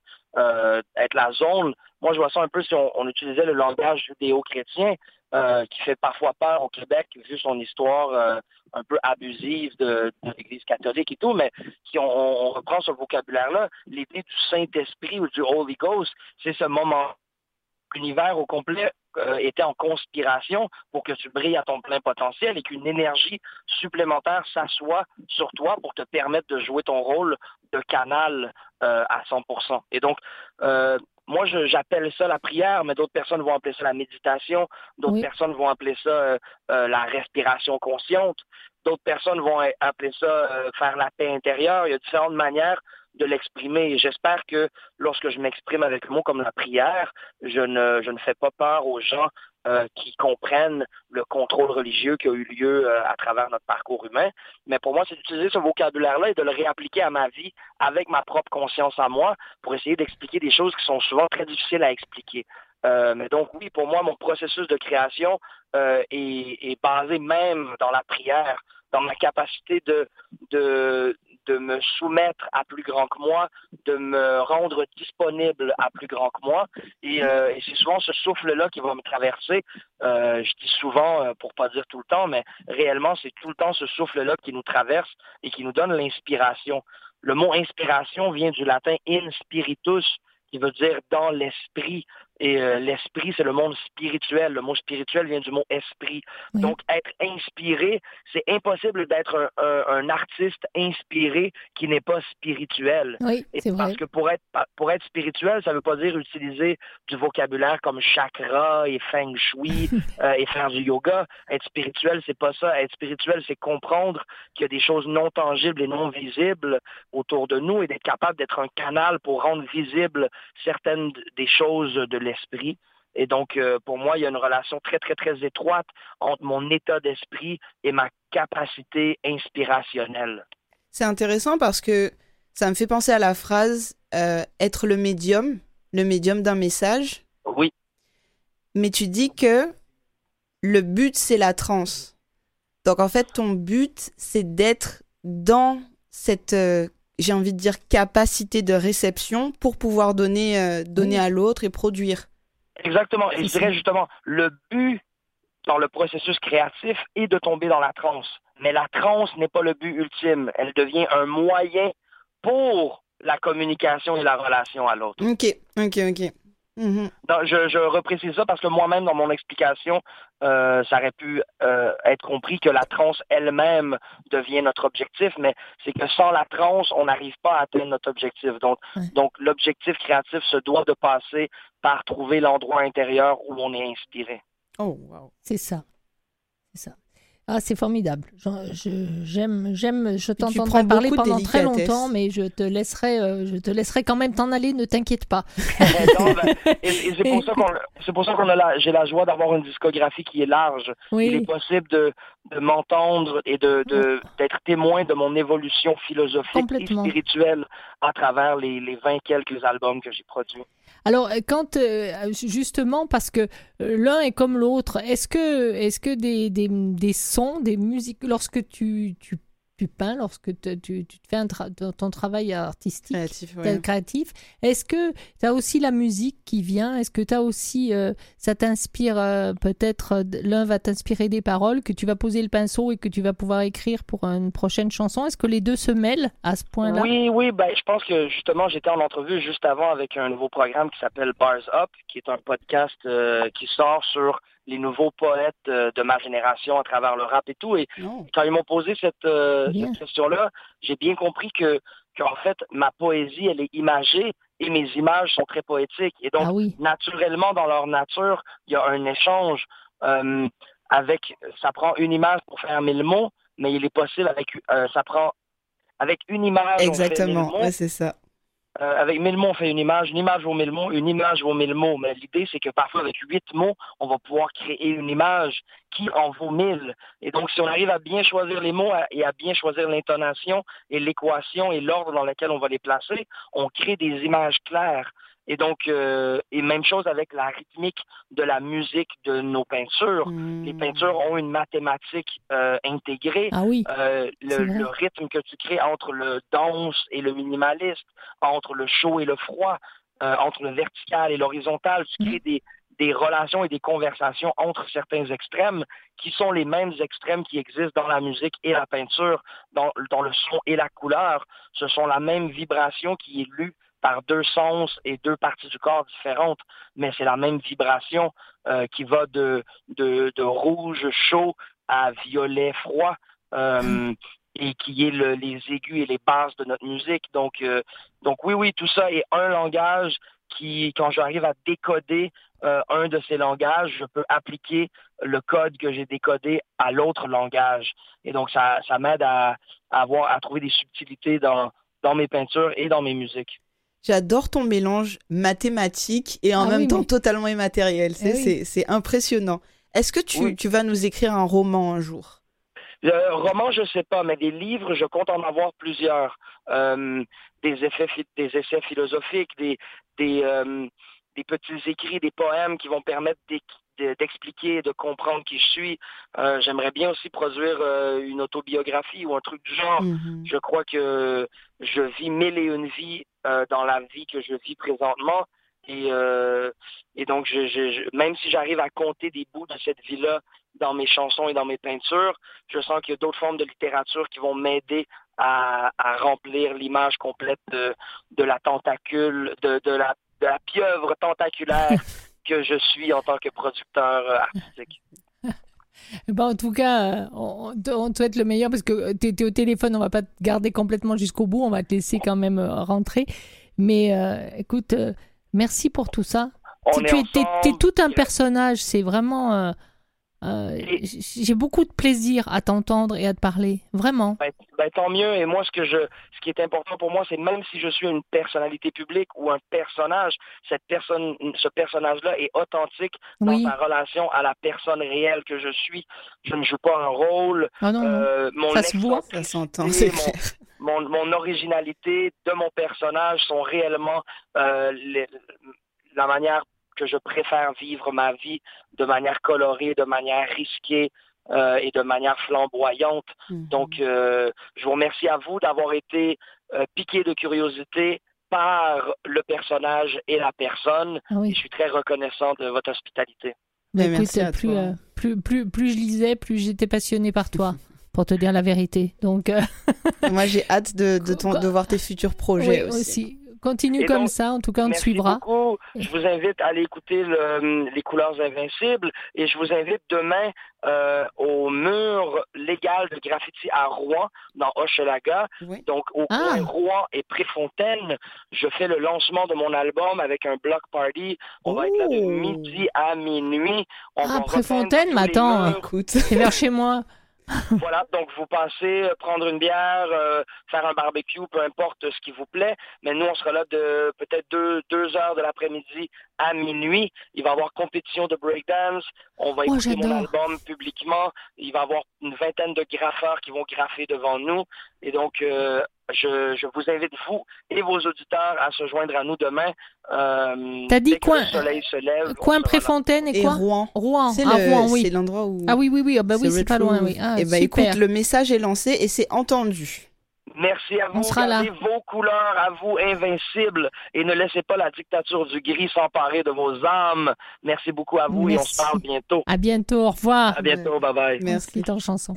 être la zone, moi je vois ça un peu si on utilisait le langage judéo-chrétien. Euh, qui fait parfois peur au Québec, vu son histoire euh, un peu abusive de, l'Église catholique et tout, mais si on, reprend ce vocabulaire-là, l'idée du Saint-Esprit ou du Holy Ghost, c'est ce moment l'univers au complet euh, était en conspiration pour que tu brilles à ton plein potentiel et qu'une énergie supplémentaire s'assoie sur toi pour te permettre de jouer ton rôle de canal à 100%. Et donc, moi, j'appelle ça la prière, mais d'autres personnes vont appeler ça la méditation, d'autres personnes vont appeler ça euh, euh, la respiration consciente, d'autres personnes vont appeler ça euh, faire la paix intérieure. Il y a différentes manières de l'exprimer. J'espère que lorsque je m'exprime avec le mot comme la prière, je ne, je ne fais pas peur aux gens euh, qui comprennent le contrôle religieux qui a eu lieu euh, à travers notre parcours humain. Mais pour moi, c'est d'utiliser ce vocabulaire-là et de le réappliquer à ma vie avec ma propre conscience à moi pour essayer d'expliquer des choses qui sont souvent très difficiles à expliquer. Euh, mais donc oui, pour moi, mon processus de création est, est, basé même dans la prière, dans ma capacité de, de, de me soumettre à plus grand que moi, de me rendre disponible à plus grand que moi. Et, euh, c'est souvent ce souffle-là qui va me traverser. Euh, je dis souvent, euh, pour pas dire tout le temps, mais réellement, c'est tout le temps ce souffle-là qui nous traverse et qui nous donne l'inspiration. Le mot inspiration vient du latin in spiritus, qui veut dire dans l'esprit. Et euh, l'esprit, c'est le monde spirituel. Le mot spirituel vient du mot esprit. Donc, être inspiré, c'est impossible d'être un, artiste inspiré qui n'est pas spirituel. Oui, c'est vrai. Parce que pour être, pour être spirituel, ça ne veut pas dire utiliser du vocabulaire comme chakra et feng shui euh, et faire du yoga. Être spirituel, c'est pas ça. Être spirituel, c'est comprendre qu'il y a des choses non tangibles et non visibles autour de nous et d'être capable d'être un canal pour rendre visible certaines des choses de l'esprit. Et donc, euh, pour moi, il y a une relation très, très, très étroite entre mon état d'esprit et ma capacité inspirationnelle. C'est intéressant parce que ça me fait penser à la phrase euh, être le médium, le médium d'un message. Oui. Mais tu dis que le but, c'est la transe. Donc, en fait, ton but, c'est d'être dans cette euh, j'ai envie de dire, capacité de réception pour pouvoir donner, euh, donner à l'autre et produire. Exactement. Et je dirais justement, le but dans le processus créatif est de tomber dans la transe. Mais la transe n'est pas le but ultime. Elle devient un moyen pour la communication et la relation à l'autre. OK, OK, OK. Mhm. je, je reprécise ça parce que moi-même, dans mon explication, euh, ça aurait pu euh, être compris que la transe elle-même devient notre objectif, mais c'est que sans la transe, on n'arrive pas à atteindre notre objectif. Donc, donc l'objectif créatif se doit de passer par trouver l'endroit intérieur où on est inspiré. Oh, wow. C'est ça. C'est ça. Ah, c'est formidable. J'aime, j'aime, je t'entendrai parler pendant très longtemps, mais je te laisserai, euh, je te laisserai quand même t'en aller. Ne t'inquiète pas. Ben, et, c'est pour ça qu'on, c'est pour ça qu'on a j'ai la joie d'avoir une discographie qui est large. Il est possible de, de m'entendre et de, de, d'être témoin de mon évolution philosophique et spirituelle à travers les, les 20 quelques albums que j'ai produits. Alors, euh, quand euh, justement, parce que euh, l'un est comme l'autre, est-ce que, est-ce que des, des, des, sons, des musiques, lorsque tu, tu tu peins, lorsque tu, tu, fais un ton travail artistique, créatif, est-ce que tu as aussi la musique qui vient? Est-ce que tu as aussi, euh, ça t'inspire euh, peut-être, euh, l'un va t'inspirer des paroles, que tu vas poser le pinceau et que tu vas pouvoir écrire pour une prochaine chanson? Est-ce que les deux se mêlent à ce point-là? Oui, oui, ben, je pense que justement, j'étais en entrevue juste avant avec un nouveau programme qui s'appelle Bars Up, qui est un podcast qui sort sur les nouveaux poètes euh, de ma génération à travers le rap et tout. Et quand ils m'ont posé cette, euh, question-là, j'ai bien compris que qu'en fait, ma poésie, elle est imagée et mes images sont très poétiques. Et donc, ah naturellement, dans leur nature, il y a un échange euh, avec, ça prend une image pour faire mille mots, mais il est possible avec, ça prend, avec une image. Exactement, c'est ça. Euh, avec mille mots, on fait une image. Une image vaut mille mots. Une image vaut mille mots. Mais l'idée, c'est que parfois, avec huit mots, on va pouvoir créer une image qui en vaut mille. Et donc, si on arrive à bien choisir les mots et à bien choisir l'intonation et l'équation et l'ordre dans lequel on va les placer, on crée des images claires. Et donc, euh, et même chose avec la rythmique de la musique de nos peintures. Les hmm. peintures ont une mathématique euh, intégrée. Ah oui. Euh, le, rythme que tu crées entre le dense et le minimaliste, entre le chaud et le froid, entre le vertical et l'horizontal, tu crées hmm. des, des relations et des conversations entre certains extrêmes qui sont les mêmes extrêmes qui existent dans la musique et la peinture, dans, dans le son et la couleur. Ce sont la même vibration qui est lue par deux sens et deux parties du corps différentes, mais c'est la même vibration euh, qui va de, de, rouge chaud à violet froid. Euh, et qui est les aigus et les basses de notre musique. Donc, euh, donc oui, oui, tout ça est un langage qui, quand j'arrive à décoder un de ces langages, je peux appliquer le code que j'ai décodé à l'autre langage. Et donc, ça, ça m'aide à, avoir, à trouver des subtilités dans, dans mes peintures et dans mes musiques. J'adore ton mélange mathématique et en ah même temps totalement immatériel. Eh c'est impressionnant. Est-ce que tu, tu, vas nous écrire un roman un jour? Euh, roman, je sais pas, mais des livres, je compte en avoir plusieurs. Euh, des, effets, des essais philosophiques, des, des, euh, des petits écrits, des poèmes qui vont permettre d'expliquer, de comprendre qui je suis. Euh, j'aimerais bien aussi produire euh, une autobiographie ou un truc du genre. Mm-hmm. Je crois que je vis mille et une vies euh, dans la vie que je vis présentement. Et, et donc, je, même si j'arrive à compter des bouts de cette vie-là dans mes chansons et dans mes peintures, je sens qu'il y a d'autres formes de littérature qui vont m'aider à, remplir l'image complète de, de la tentacule, de, de, la, de la pieuvre tentaculaire que je suis en tant que producteur euh, artistique. Bon, en tout cas, on, te souhaite le meilleur parce que tu es, au téléphone, on va pas te garder complètement jusqu'au bout, on va te laisser quand même euh, rentrer. Mais euh, écoute, merci pour tout ça. tu es, tout un personnage, c'est vraiment... Euh, j'ai beaucoup de plaisir à t'entendre et à te parler, vraiment. Ben, ben, tant mieux. Et moi, ce que je, ce qui est important pour moi, c'est même si je suis une personnalité publique ou un personnage, cette personne, ce personnage-là est authentique dans sa relation à la personne réelle que je suis. Je ne joue pas un rôle. Ah non, euh, mon ça se voit, ça s'entend. Mon, mon, originalité de mon personnage sont réellement euh, la manière que je préfère vivre ma vie de manière colorée, de manière risquée euh, et de manière flamboyante. Mhm. Donc, euh, je vous remercie à vous d'avoir été euh, piqué de curiosité par le personnage et la personne. Ah je suis très reconnaissant de votre hospitalité. Ben, merci plus, plus, plus, plus, je lisais, plus j'étais passionnée par toi. pour te dire la vérité. Donc, moi j'ai hâte de, de, de, voir tes futurs projets aussi. Continue comme ça, en tout cas, on te suivra. Beaucoup. Je vous invite à aller écouter les couleurs invincibles et je vous invite demain euh, au mur légal de graffiti à Rouen, dans Hochelaga. Donc, au ah. Rouen et Préfontaine, je fais le lancement de mon album avec un block party. On va être là de midi à minuit. ah, Préfontaine, mais attends, écoute, c'est vers chez moi. voilà, donc vous passez euh, prendre une bière, euh, faire un barbecue, peu importe ce qui vous plaît. Mais nous, on sera là de peut-être deux, deux heures de l'après-midi à minuit. Il va y avoir compétition de breakdance. On va oh, écouter mon album publiquement. Il va y avoir une vingtaine de graffeurs qui vont graffer devant nous. Et donc, euh, je, je, vous invite, vous et vos auditeurs, à se joindre à nous demain. Euh, T'as dit coin, le soleil se lève. Coin Préfontaine et, quoi Rouen. Rouen. C'est ah, oui. l'endroit où. Ah oui, oui, oui. Ah, bah oui, c'est pas loin. Oui. Ah, et eh bah écoute, le message est lancé et c'est entendu. Merci à vous. On sera là. vos couleurs à vous invincibles et ne laissez pas la dictature du gris s'emparer de vos âmes. Merci beaucoup à vous et on se parle bientôt. À bientôt. Au revoir. À bientôt. Bye bye. Merci. ton chanson.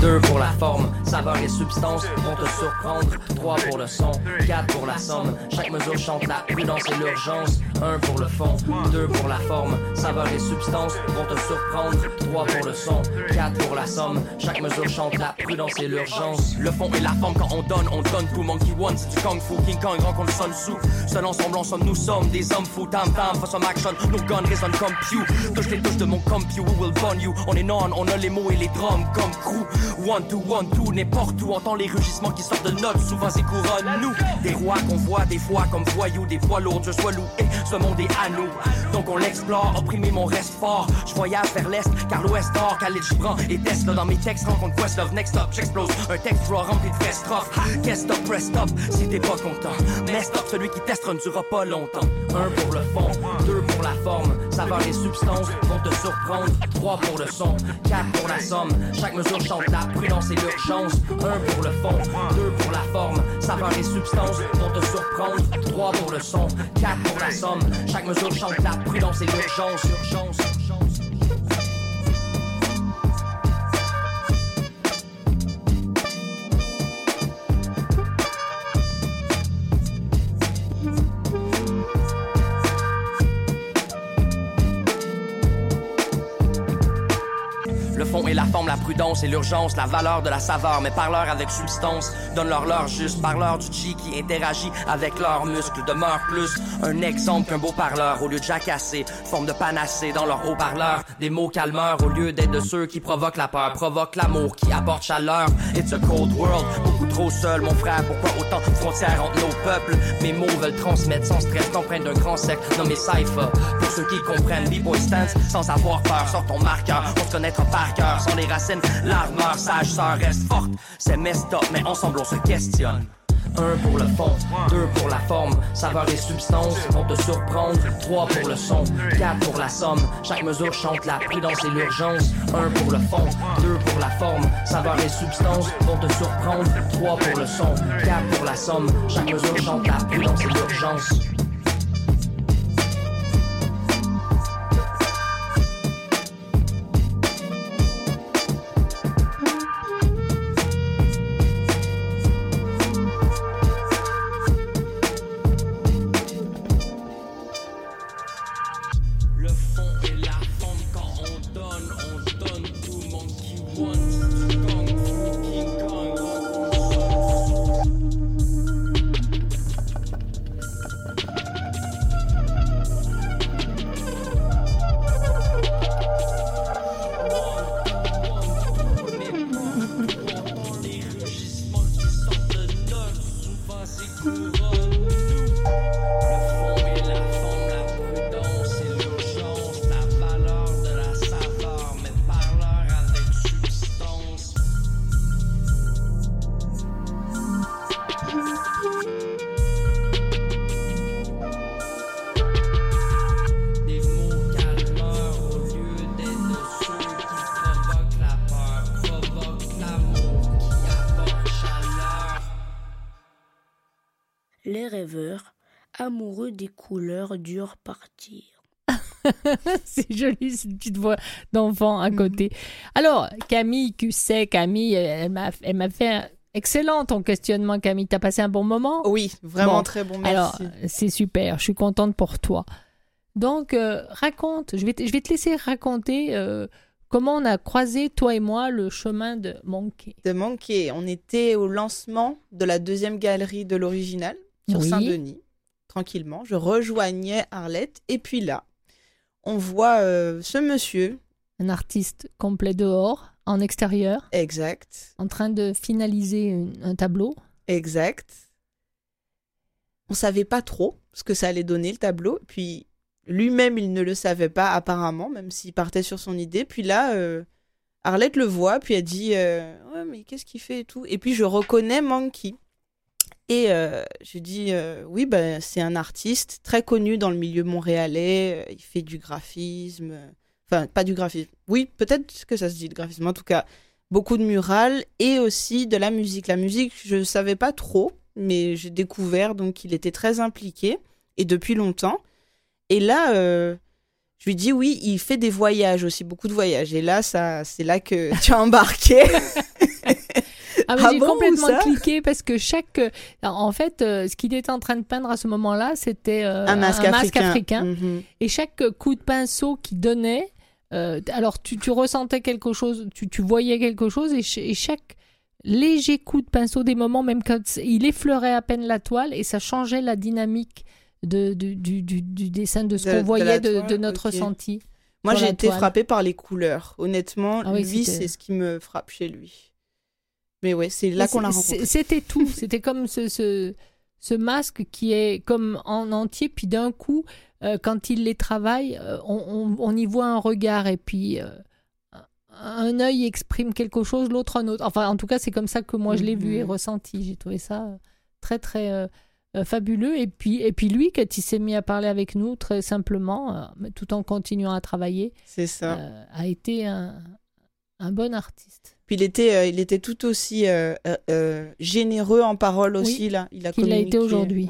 Deux pour la forme, saveur et substance vont te surprendre. Trois pour le son, quatre pour la somme. Chaque mesure chante la prudence et l'urgence. Un pour le fond, deux pour la forme, saveur et substance vont te surprendre. Trois pour le son, quatre pour la somme. Chaque mesure chante la prudence et l'urgence. Le fond et la forme quand on donne, on donne tout. Monkey One, c'est du Kung Fu. King Kong rencontre Sun Tzu. Seul ensemble, ensemble, nous sommes des hommes fous. Tam tam, some action, nos guns résonnent comme Pew. Touche les touches de mon compu, we will burn you. On est non, on a les mots et les drums comme crew. One to one to, n'importe où, entend les rugissements qui sortent de notes, souvent c'est couronne nous. Des rois qu'on voit des fois comme voyous, des poids lourds, je sois loué, ce monde est à nous. Donc on l'explore, opprimer mon reste fort. Je voyage vers l'est, car l'ouest or, Khalid prends et teste dans mes textes, rencontre Questlove, next up, j'explose. Un texte raw rempli de strophes. Qu'est-ce stop, press stop, si t'es pas content? Mais stop, celui qui teste ne durera pas longtemps. Un pour le fond, deux pour la forme, saveur et substances vont te surprendre. Trois pour le son, quatre pour la somme. Chaque mesure chante la prudence et l'urgence. Un pour le fond, deux pour la forme. Saveur et substance vont te surprendre. Trois pour le son, quatre pour la somme. Chaque mesure chante la prudence et l'urgence. Urgence, la la prudence et l'urgence, la valeur de la saveur, mais parleur avec substance. Donne-leur l'heure juste, parleur du chi qui interagit avec leurs muscles, demeure plus un exemple qu'un beau parleur au lieu de jacasser, forme de panacée dans leur haut-parleur. Des mots calmeurs au lieu d'être de ceux qui provoquent la peur, provoquent l'amour, qui apporte chaleur. It's a cold world, beaucoup trop seul, mon frère, pourquoi autant de frontières entre nos peuples? Mes mots veulent transmettre sans stress l'empreinte d'un grand cercle nommé Cypher. Pour ceux qui comprennent, B-Boy Stance, sans avoir peur, sort ton marqueur, on se connaître par cœur, sans les racines, l'armeur, sage sœur reste forte. C'est messed up, mais ensemble on se questionne. Un pour le fond, deux pour la forme, saveur et substance vont te surprendre. Trois pour le son, quatre pour la somme. Chaque mesure chante la prudence et l'urgence. Un pour le fond, deux pour la forme, saveur et substance vont te surprendre. Trois pour le son, quatre pour la somme. Chaque mesure chante la prudence et l'urgence. Couleurs durent partir. c'est joli cette petite voix d'enfant à côté. Alors, Camille sais Camille, elle m'a, elle m'a fait excellent ton questionnement, Camille. T'as passé un bon moment? Oui, vraiment très bon, merci. Alors, c'est super, je suis contente pour toi. Donc, euh, raconte, je vais, te, je vais te laisser raconter euh, comment on a croisé, toi et moi, le chemin de Monkey. De Monkey, on était au lancement de la deuxième galerie de l'original sur Saint-Denis tranquillement. Je rejoignais Arlette. Et puis là, on voit euh, ce monsieur. Un artiste complet dehors, en extérieur. Exact. En train de finaliser un tableau. Exact. On savait pas trop ce que ça allait donner le tableau. Puis lui-même, il ne le savait pas apparemment, même s'il partait sur son idée. Puis là, euh, Arlette le voit, puis elle dit euh, Ouais, mais qu'est-ce qu'il fait et tout? Et puis je reconnais Monkey. Et euh, je dis euh, oui, ben, c'est un artiste très connu dans le milieu montréalais. Euh, il fait du graphisme. Enfin, pas du graphisme. Oui, peut-être que ça se dit le graphisme. En tout cas, beaucoup de murales et aussi de la musique. La musique, je ne savais pas trop, mais j'ai découvert donc qu'il était très impliqué et depuis longtemps. Et là, je lui dis oui, il fait des voyages aussi, beaucoup de voyages. Et là, ça, c'est là que tu as embarqué. Ah, ah, j'ai complètement cliqué parce que chaque. En fait, euh, ce qu'il était en train de peindre à ce moment-là, c'était euh, un masque africain. Mhm. Et chaque coup de pinceau qu'il donnait, euh, alors tu, tu, ressentais quelque chose, tu, tu voyais quelque chose, et, chaque léger coup de pinceau, des moments, même quand il effleurait à peine la toile, et ça changeait la dynamique de, du, du, du, dessin, de ce qu'on voyait, de, notre ressenti. Moi, j'ai été frappée par les couleurs. Honnêtement, ah lui, c'est ce qui me frappe chez lui. Mais ouais, c'est là qu'on l'a rencontré. C'était tout. C'était comme ce, ce, ce, masque qui est comme en entier, puis d'un coup, euh, quand il les travaille, euh, on, on, y voit un regard, et puis euh, un œil exprime quelque chose, l'autre un autre. Enfin, en tout cas, c'est comme ça que moi je l'ai vu et mhm. ressenti. J'ai trouvé ça très, très fabuleux. Et puis, et puis lui, quand il s'est mis à parler avec nous, très simplement, tout en continuant à travailler, a été un, un bon artiste. Puis il était, euh, il était tout aussi euh, euh, généreux en parole aussi là. Il a qu'il a été aujourd'hui.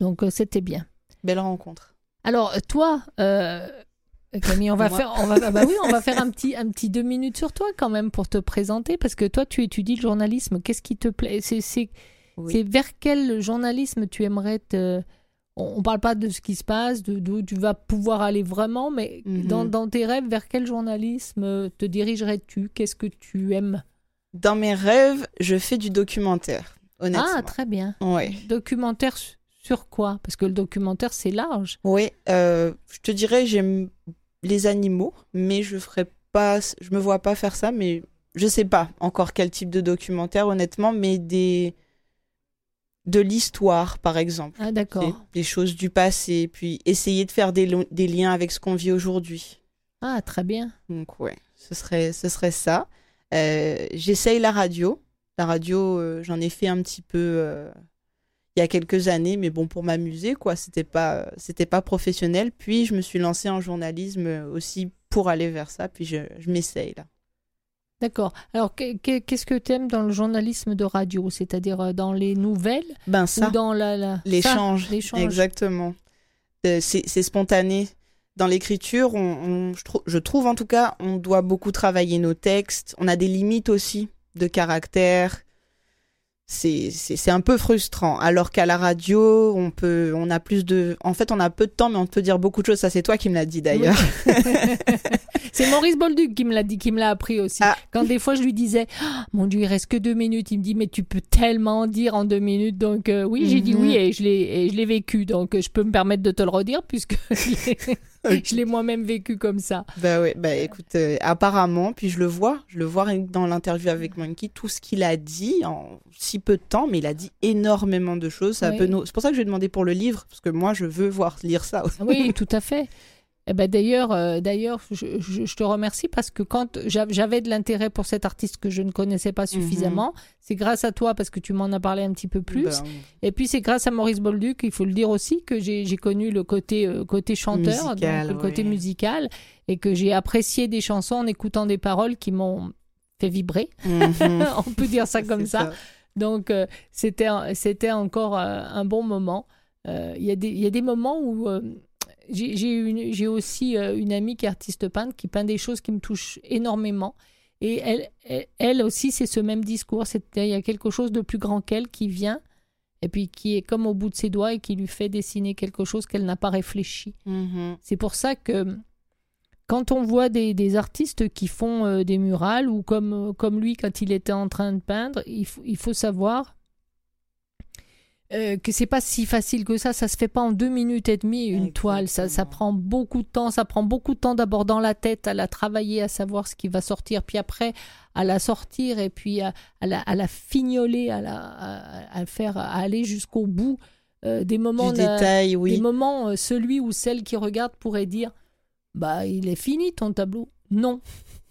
Donc c'était bien. Belle rencontre. Alors toi, Camille, on va faire, on va, bah oui, on va faire un petit, un petit deux minutes sur toi quand même pour te présenter parce que toi tu étudies le journalisme. Qu'est-ce qui te plaît? C'est, c'est, vers quel journalisme tu aimerais te on, ne parle pas de ce qui se passe, d'où tu vas pouvoir aller vraiment, mais mhm. dans, tes rêves, vers quel journalisme te dirigerais-tu? Qu'est-ce que tu aimes? Dans mes rêves, je fais du documentaire, honnêtement. Ah, très bien. Ouais. Documentaire sur quoi? Parce que le documentaire, c'est large. Oui, euh, je te dirais, j'aime les animaux, mais je ferai pas, je me vois pas faire ça, mais je sais pas encore quel type de documentaire, honnêtement, mais des de l'histoire, par exemple. Ah, d'accord. Des choses du passé, puis essayer de faire des, des liens avec ce qu'on vit aujourd'hui. Ah, très bien. Donc, ouais, ce serait, ce serait ça. Euh, j'essaye la radio. La radio, euh, j'en ai fait un petit peu euh, il y a quelques années, mais bon, pour m'amuser, quoi. C'était pas, c'était pas professionnel. Puis, je me suis lancée en journalisme aussi pour aller vers ça. Puis, je, je m'essaye, là. D'accord. Alors, qu'est-ce que tu aimes dans le journalisme de radio? C'est-à-dire euh, dans les nouvelles Ben ça. Ou dans la... L'échange. Exactement. Euh, c'est spontané. Dans l'écriture, on, je, je, trouve en tout cas, on doit beaucoup travailler nos textes. On a des limites aussi de caractère c'est un peu frustrant. Alors qu'à la radio, on peut, on a plus de, en fait, on a peu de temps, mais on peut dire beaucoup de choses. Ça, c'est toi qui me l'as dit d'ailleurs. c'est Maurice Bolduc qui me l'a dit, qui me l'a appris aussi. Ah. Quand des fois je lui disais, oh, mon Dieu, il reste que deux minutes, il me dit, mais tu peux tellement dire en deux minutes. Donc euh, oui, j'ai dit oui mhm. et je l'ai, je l'ai vécu. Donc je peux me permettre de te le redire puisque je l'ai moi-même vécu comme ça. Bah oui, bah écoute, euh, apparemment, puis je le vois, je le vois dans l'interview avec Monkey, tout ce qu'il a dit en si peu de temps, mais il a dit énormément de choses. Ça C'est pour ça que je lui ai demandé pour le livre, parce que moi, je veux voir lire ça. Oui, tout à fait. Eh ben d'ailleurs, euh, d'ailleurs, je, te remercie parce que quand j'avais de l'intérêt pour cet artiste que je ne connaissais pas suffisamment, mhm. c'est grâce à toi parce que tu m'en as parlé un petit peu plus. Ben et puis c'est grâce à Maurice Bolduc, il faut le dire aussi, que j'ai connu le côté euh, côté chanteur, le côté musical, et que j'ai apprécié des chansons en écoutant des paroles qui m'ont fait vibrer. Mhm. On peut dire ça comme ça. Donc euh, c'était c'était encore un bon moment. Il y, y, a des moments où j'ai aussi euh, une amie qui est artiste peintre, qui peint des choses qui me touchent énormément. Et elle, elle, aussi, c'est ce même discours. Il y a quelque chose de plus grand qu'elle qui vient, et puis qui est comme au bout de ses doigts et qui lui fait dessiner quelque chose qu'elle n'a pas réfléchi. Mm-hmm. C'est pour ça que quand on voit des, artistes qui font euh, des murales, ou comme, euh, comme lui quand il était en train de peindre, il, il faut savoir euh, que c'est pas si facile que ça, ça se fait pas en deux minutes et demie une toile, ça, ça prend beaucoup de temps, ça prend beaucoup de temps d'abord dans la tête à la travailler, à savoir ce qui va sortir, puis après à la sortir et puis à, la, à la, fignoler, à la à, faire à aller jusqu'au bout euh, des moments du détail, oui. des moments euh, celui ou celle qui regarde pourrait dire bah il est fini ton tableau. Non,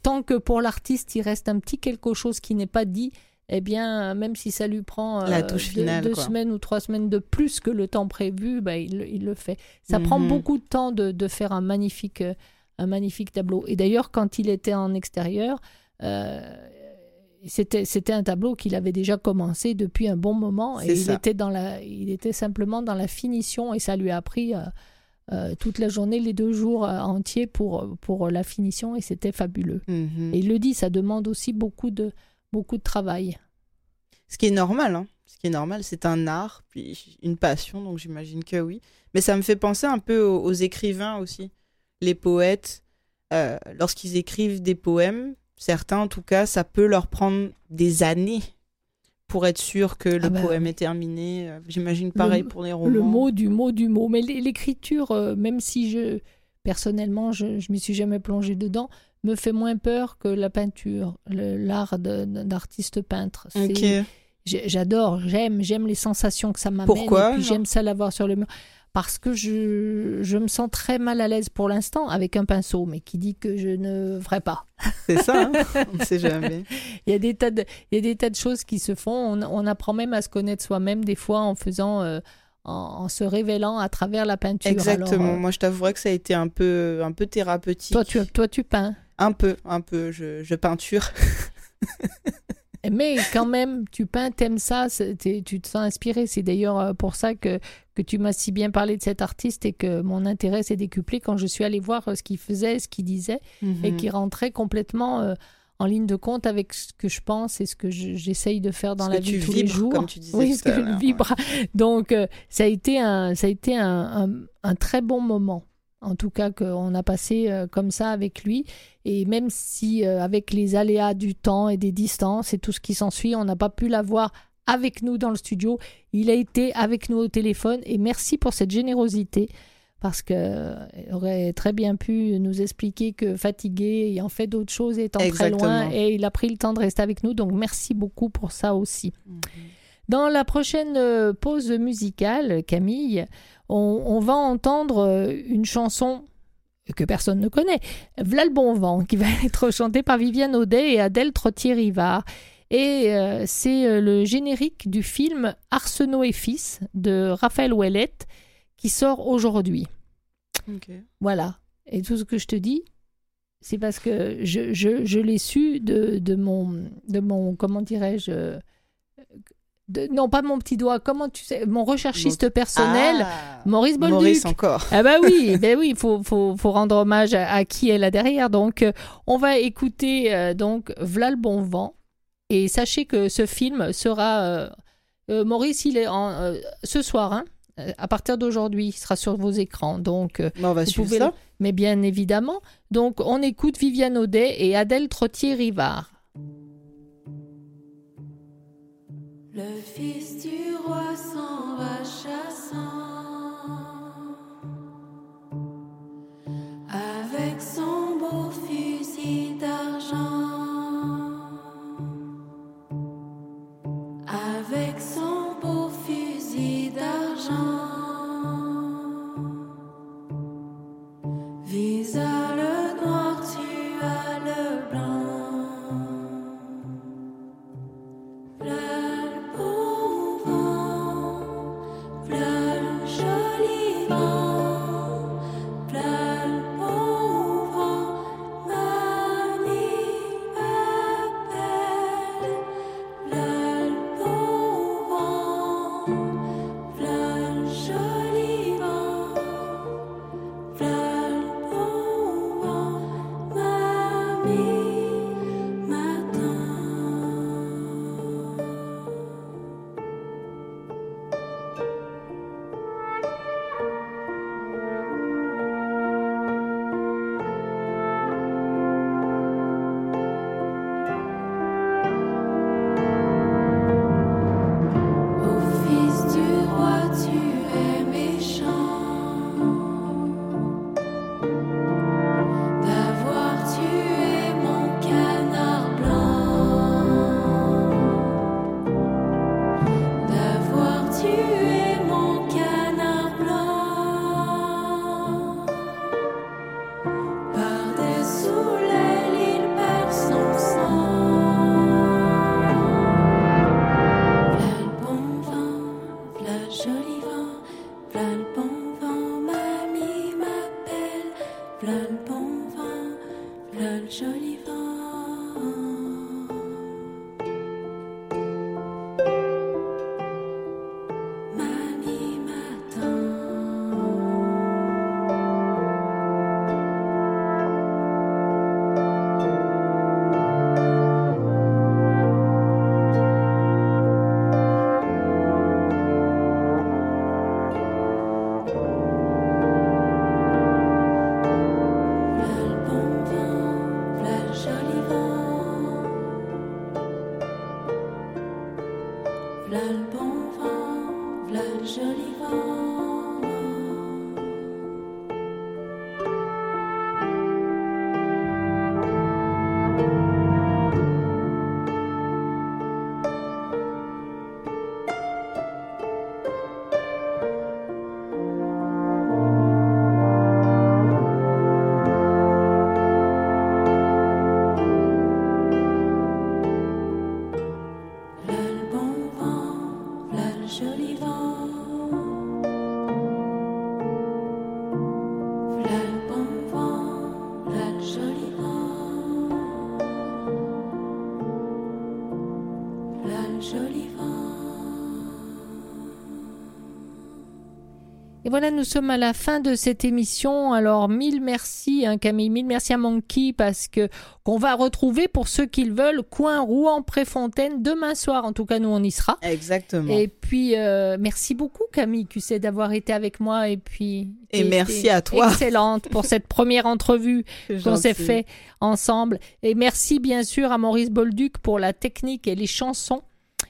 tant que pour l'artiste il reste un petit quelque chose qui n'est pas dit eh bien, même si ça lui prend La touche deux, semaines ou trois semaines de plus que le temps prévu, bah, il, le fait. Ça prend mhm. beaucoup de temps de, faire un magnifique, euh, un magnifique tableau. Et d'ailleurs, quand il était en extérieur, euh, c'était un tableau qu'il avait déjà commencé depuis un bon moment. Et il était, dans la, il était simplement dans la finition et ça lui a pris... Euh, toute la journée, les deux jours entiers pour, pour la finition et c'était fabuleux. Mhm. Et il le dit, ça demande aussi beaucoup de, beaucoup de travail. Ce qui est normal, hein. Ce qui est normal, c'est un art, puis une passion, donc j'imagine que oui. Mais ça me fait penser un peu aux, écrivains aussi. Les poètes, euh, lorsqu'ils écrivent des poèmes, certains en tout cas, ça peut leur prendre des années pour être sûr que le ah bah poème est terminé. Euh, j'imagine pareil pour les romans. Le mot du mot du mot. Mais l'écriture, euh, même si je, personnellement, je ne m'y suis jamais plongé dedans, me fait moins peur que la peinture, l'art d'artiste peintre. J'adore, j'aime, j'aime les sensations que ça m'amène. Pourquoi J'aime ça l'avoir sur le mur. Parce que je, je me sens très mal à l'aise pour l'instant avec un pinceau, mais qui dit que je ne ferai pas. C'est ça, hein on ne sait jamais. il, y a des tas de, il y a des tas de choses qui se font. On, on apprend même à se connaître soi-même des fois en faisant... Euh, en, se révélant à travers la peinture. Exactement. Euh, Moi, je t'avouerais que ça a été un peu, un peu thérapeutique. Toi, tu, toi, tu peins. Un peu, un peu, je, je peinture. Mais quand même, tu peins, t'aimes ça, tu te sens inspiré. C'est d'ailleurs euh, pour ça que, que tu m'as si bien parlé de cet artiste et que mon intérêt s'est décuplé quand je suis allée voir euh, ce qu'il faisait, ce qu'il disait, et mhm. qui rentrait complètement euh, en ligne de compte avec ce que je pense et ce que j'essaye de faire dans la vie tous les jours. Comme tu disais oui, ce que je vibre. Donc, euh, ça a été, un, ça a été un, un, très bon moment. En tout cas, qu'on a passé euh, comme ça avec lui. Et même si, euh, avec les aléas du temps et des distances et tout ce qui s'ensuit, on n'a pas pu l'avoir avec nous dans le studio, il a été avec nous au téléphone. Et merci pour cette générosité parce qu'il euh, aurait très bien pu nous expliquer que fatigué, ayant fait d'autres choses, étant très loin, et il a pris le temps de rester avec nous. Donc merci beaucoup pour ça aussi. Mhm. Dans la prochaine euh, pause musicale, Camille, on, va entendre euh, une chanson que personne ne connaît, V'là le bon vent, qui va être chantée par Viviane Audet et Adèle Trottier-Rivard. Et c'est le générique du film Arsenault et Fils de Raphaël Ouellette qui sort aujourd'hui. Voilà. Et tout ce que je te dis, c'est parce que je, je, je l'ai su de, de, mon, de mon, comment dirais-je, de, non pas mon petit doigt, comment tu sais, mon recherchiste personnel, ah, Maurice Bolduc. Maurice encore. Ah bah oui, ben oui, il faut, faut, faut, rendre hommage à, qui est là derrière. Donc, euh, on va écouter euh, donc V'là le bon vent. Et sachez que ce film sera... Euh, Maurice, il est en, ce soir, hein, euh, à partir d'aujourd'hui, il sera sur vos écrans. Donc, euh, on va suivre ça. Mais bien évidemment. Donc, on écoute Viviane Audet et Adèle Trottier-Rivard. Le fils du roi s'en va chassant avec son beau fusil d'argent. Et voilà, nous sommes à la fin de cette émission. Alors, mille merci, hein, Camille, mille merci à Monkey parce que qu'on va retrouver pour ceux qui le veulent, coin Rouen Préfontaine demain soir. En tout cas, nous on y sera. Exactement. Et puis, euh, merci beaucoup, Camille, tu sais, d'avoir été avec moi et puis. Et merci à toi. Excellente pour cette première entrevue qu'on s'est fait ensemble. Et merci bien sûr à Maurice Bolduc pour la technique et les chansons.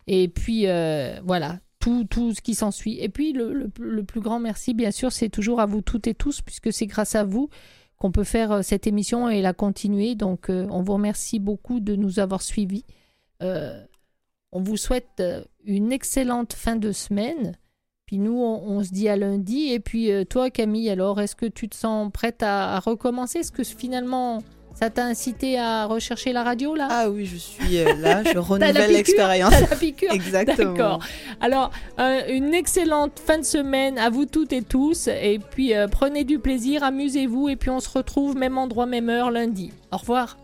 Et puis euh, voilà, tout, tout ce qui s'ensuit. Et puis le, le, plus grand merci, bien sûr, c'est toujours à vous toutes et tous, puisque c'est grâce à vous qu'on peut faire euh, cette émission et la continuer. Donc euh, on vous remercie beaucoup de nous avoir suivis. Euh, on vous souhaite une excellente fin de semaine. Puis nous, on, se dit à lundi. Et puis toi, Camille, alors, est-ce que tu te sens prête à, à recommencer? Est-ce que finalement ça t'a incité à rechercher la radio là? Ah oui, je suis euh, là, je renouvelle l'expérience. La piqûre Exactement. D'accord. Alors, euh, une excellente fin de semaine à vous toutes et tous. Et puis, euh, prenez du plaisir, amusez-vous. Et puis, on se retrouve même endroit, même heure lundi. Au revoir.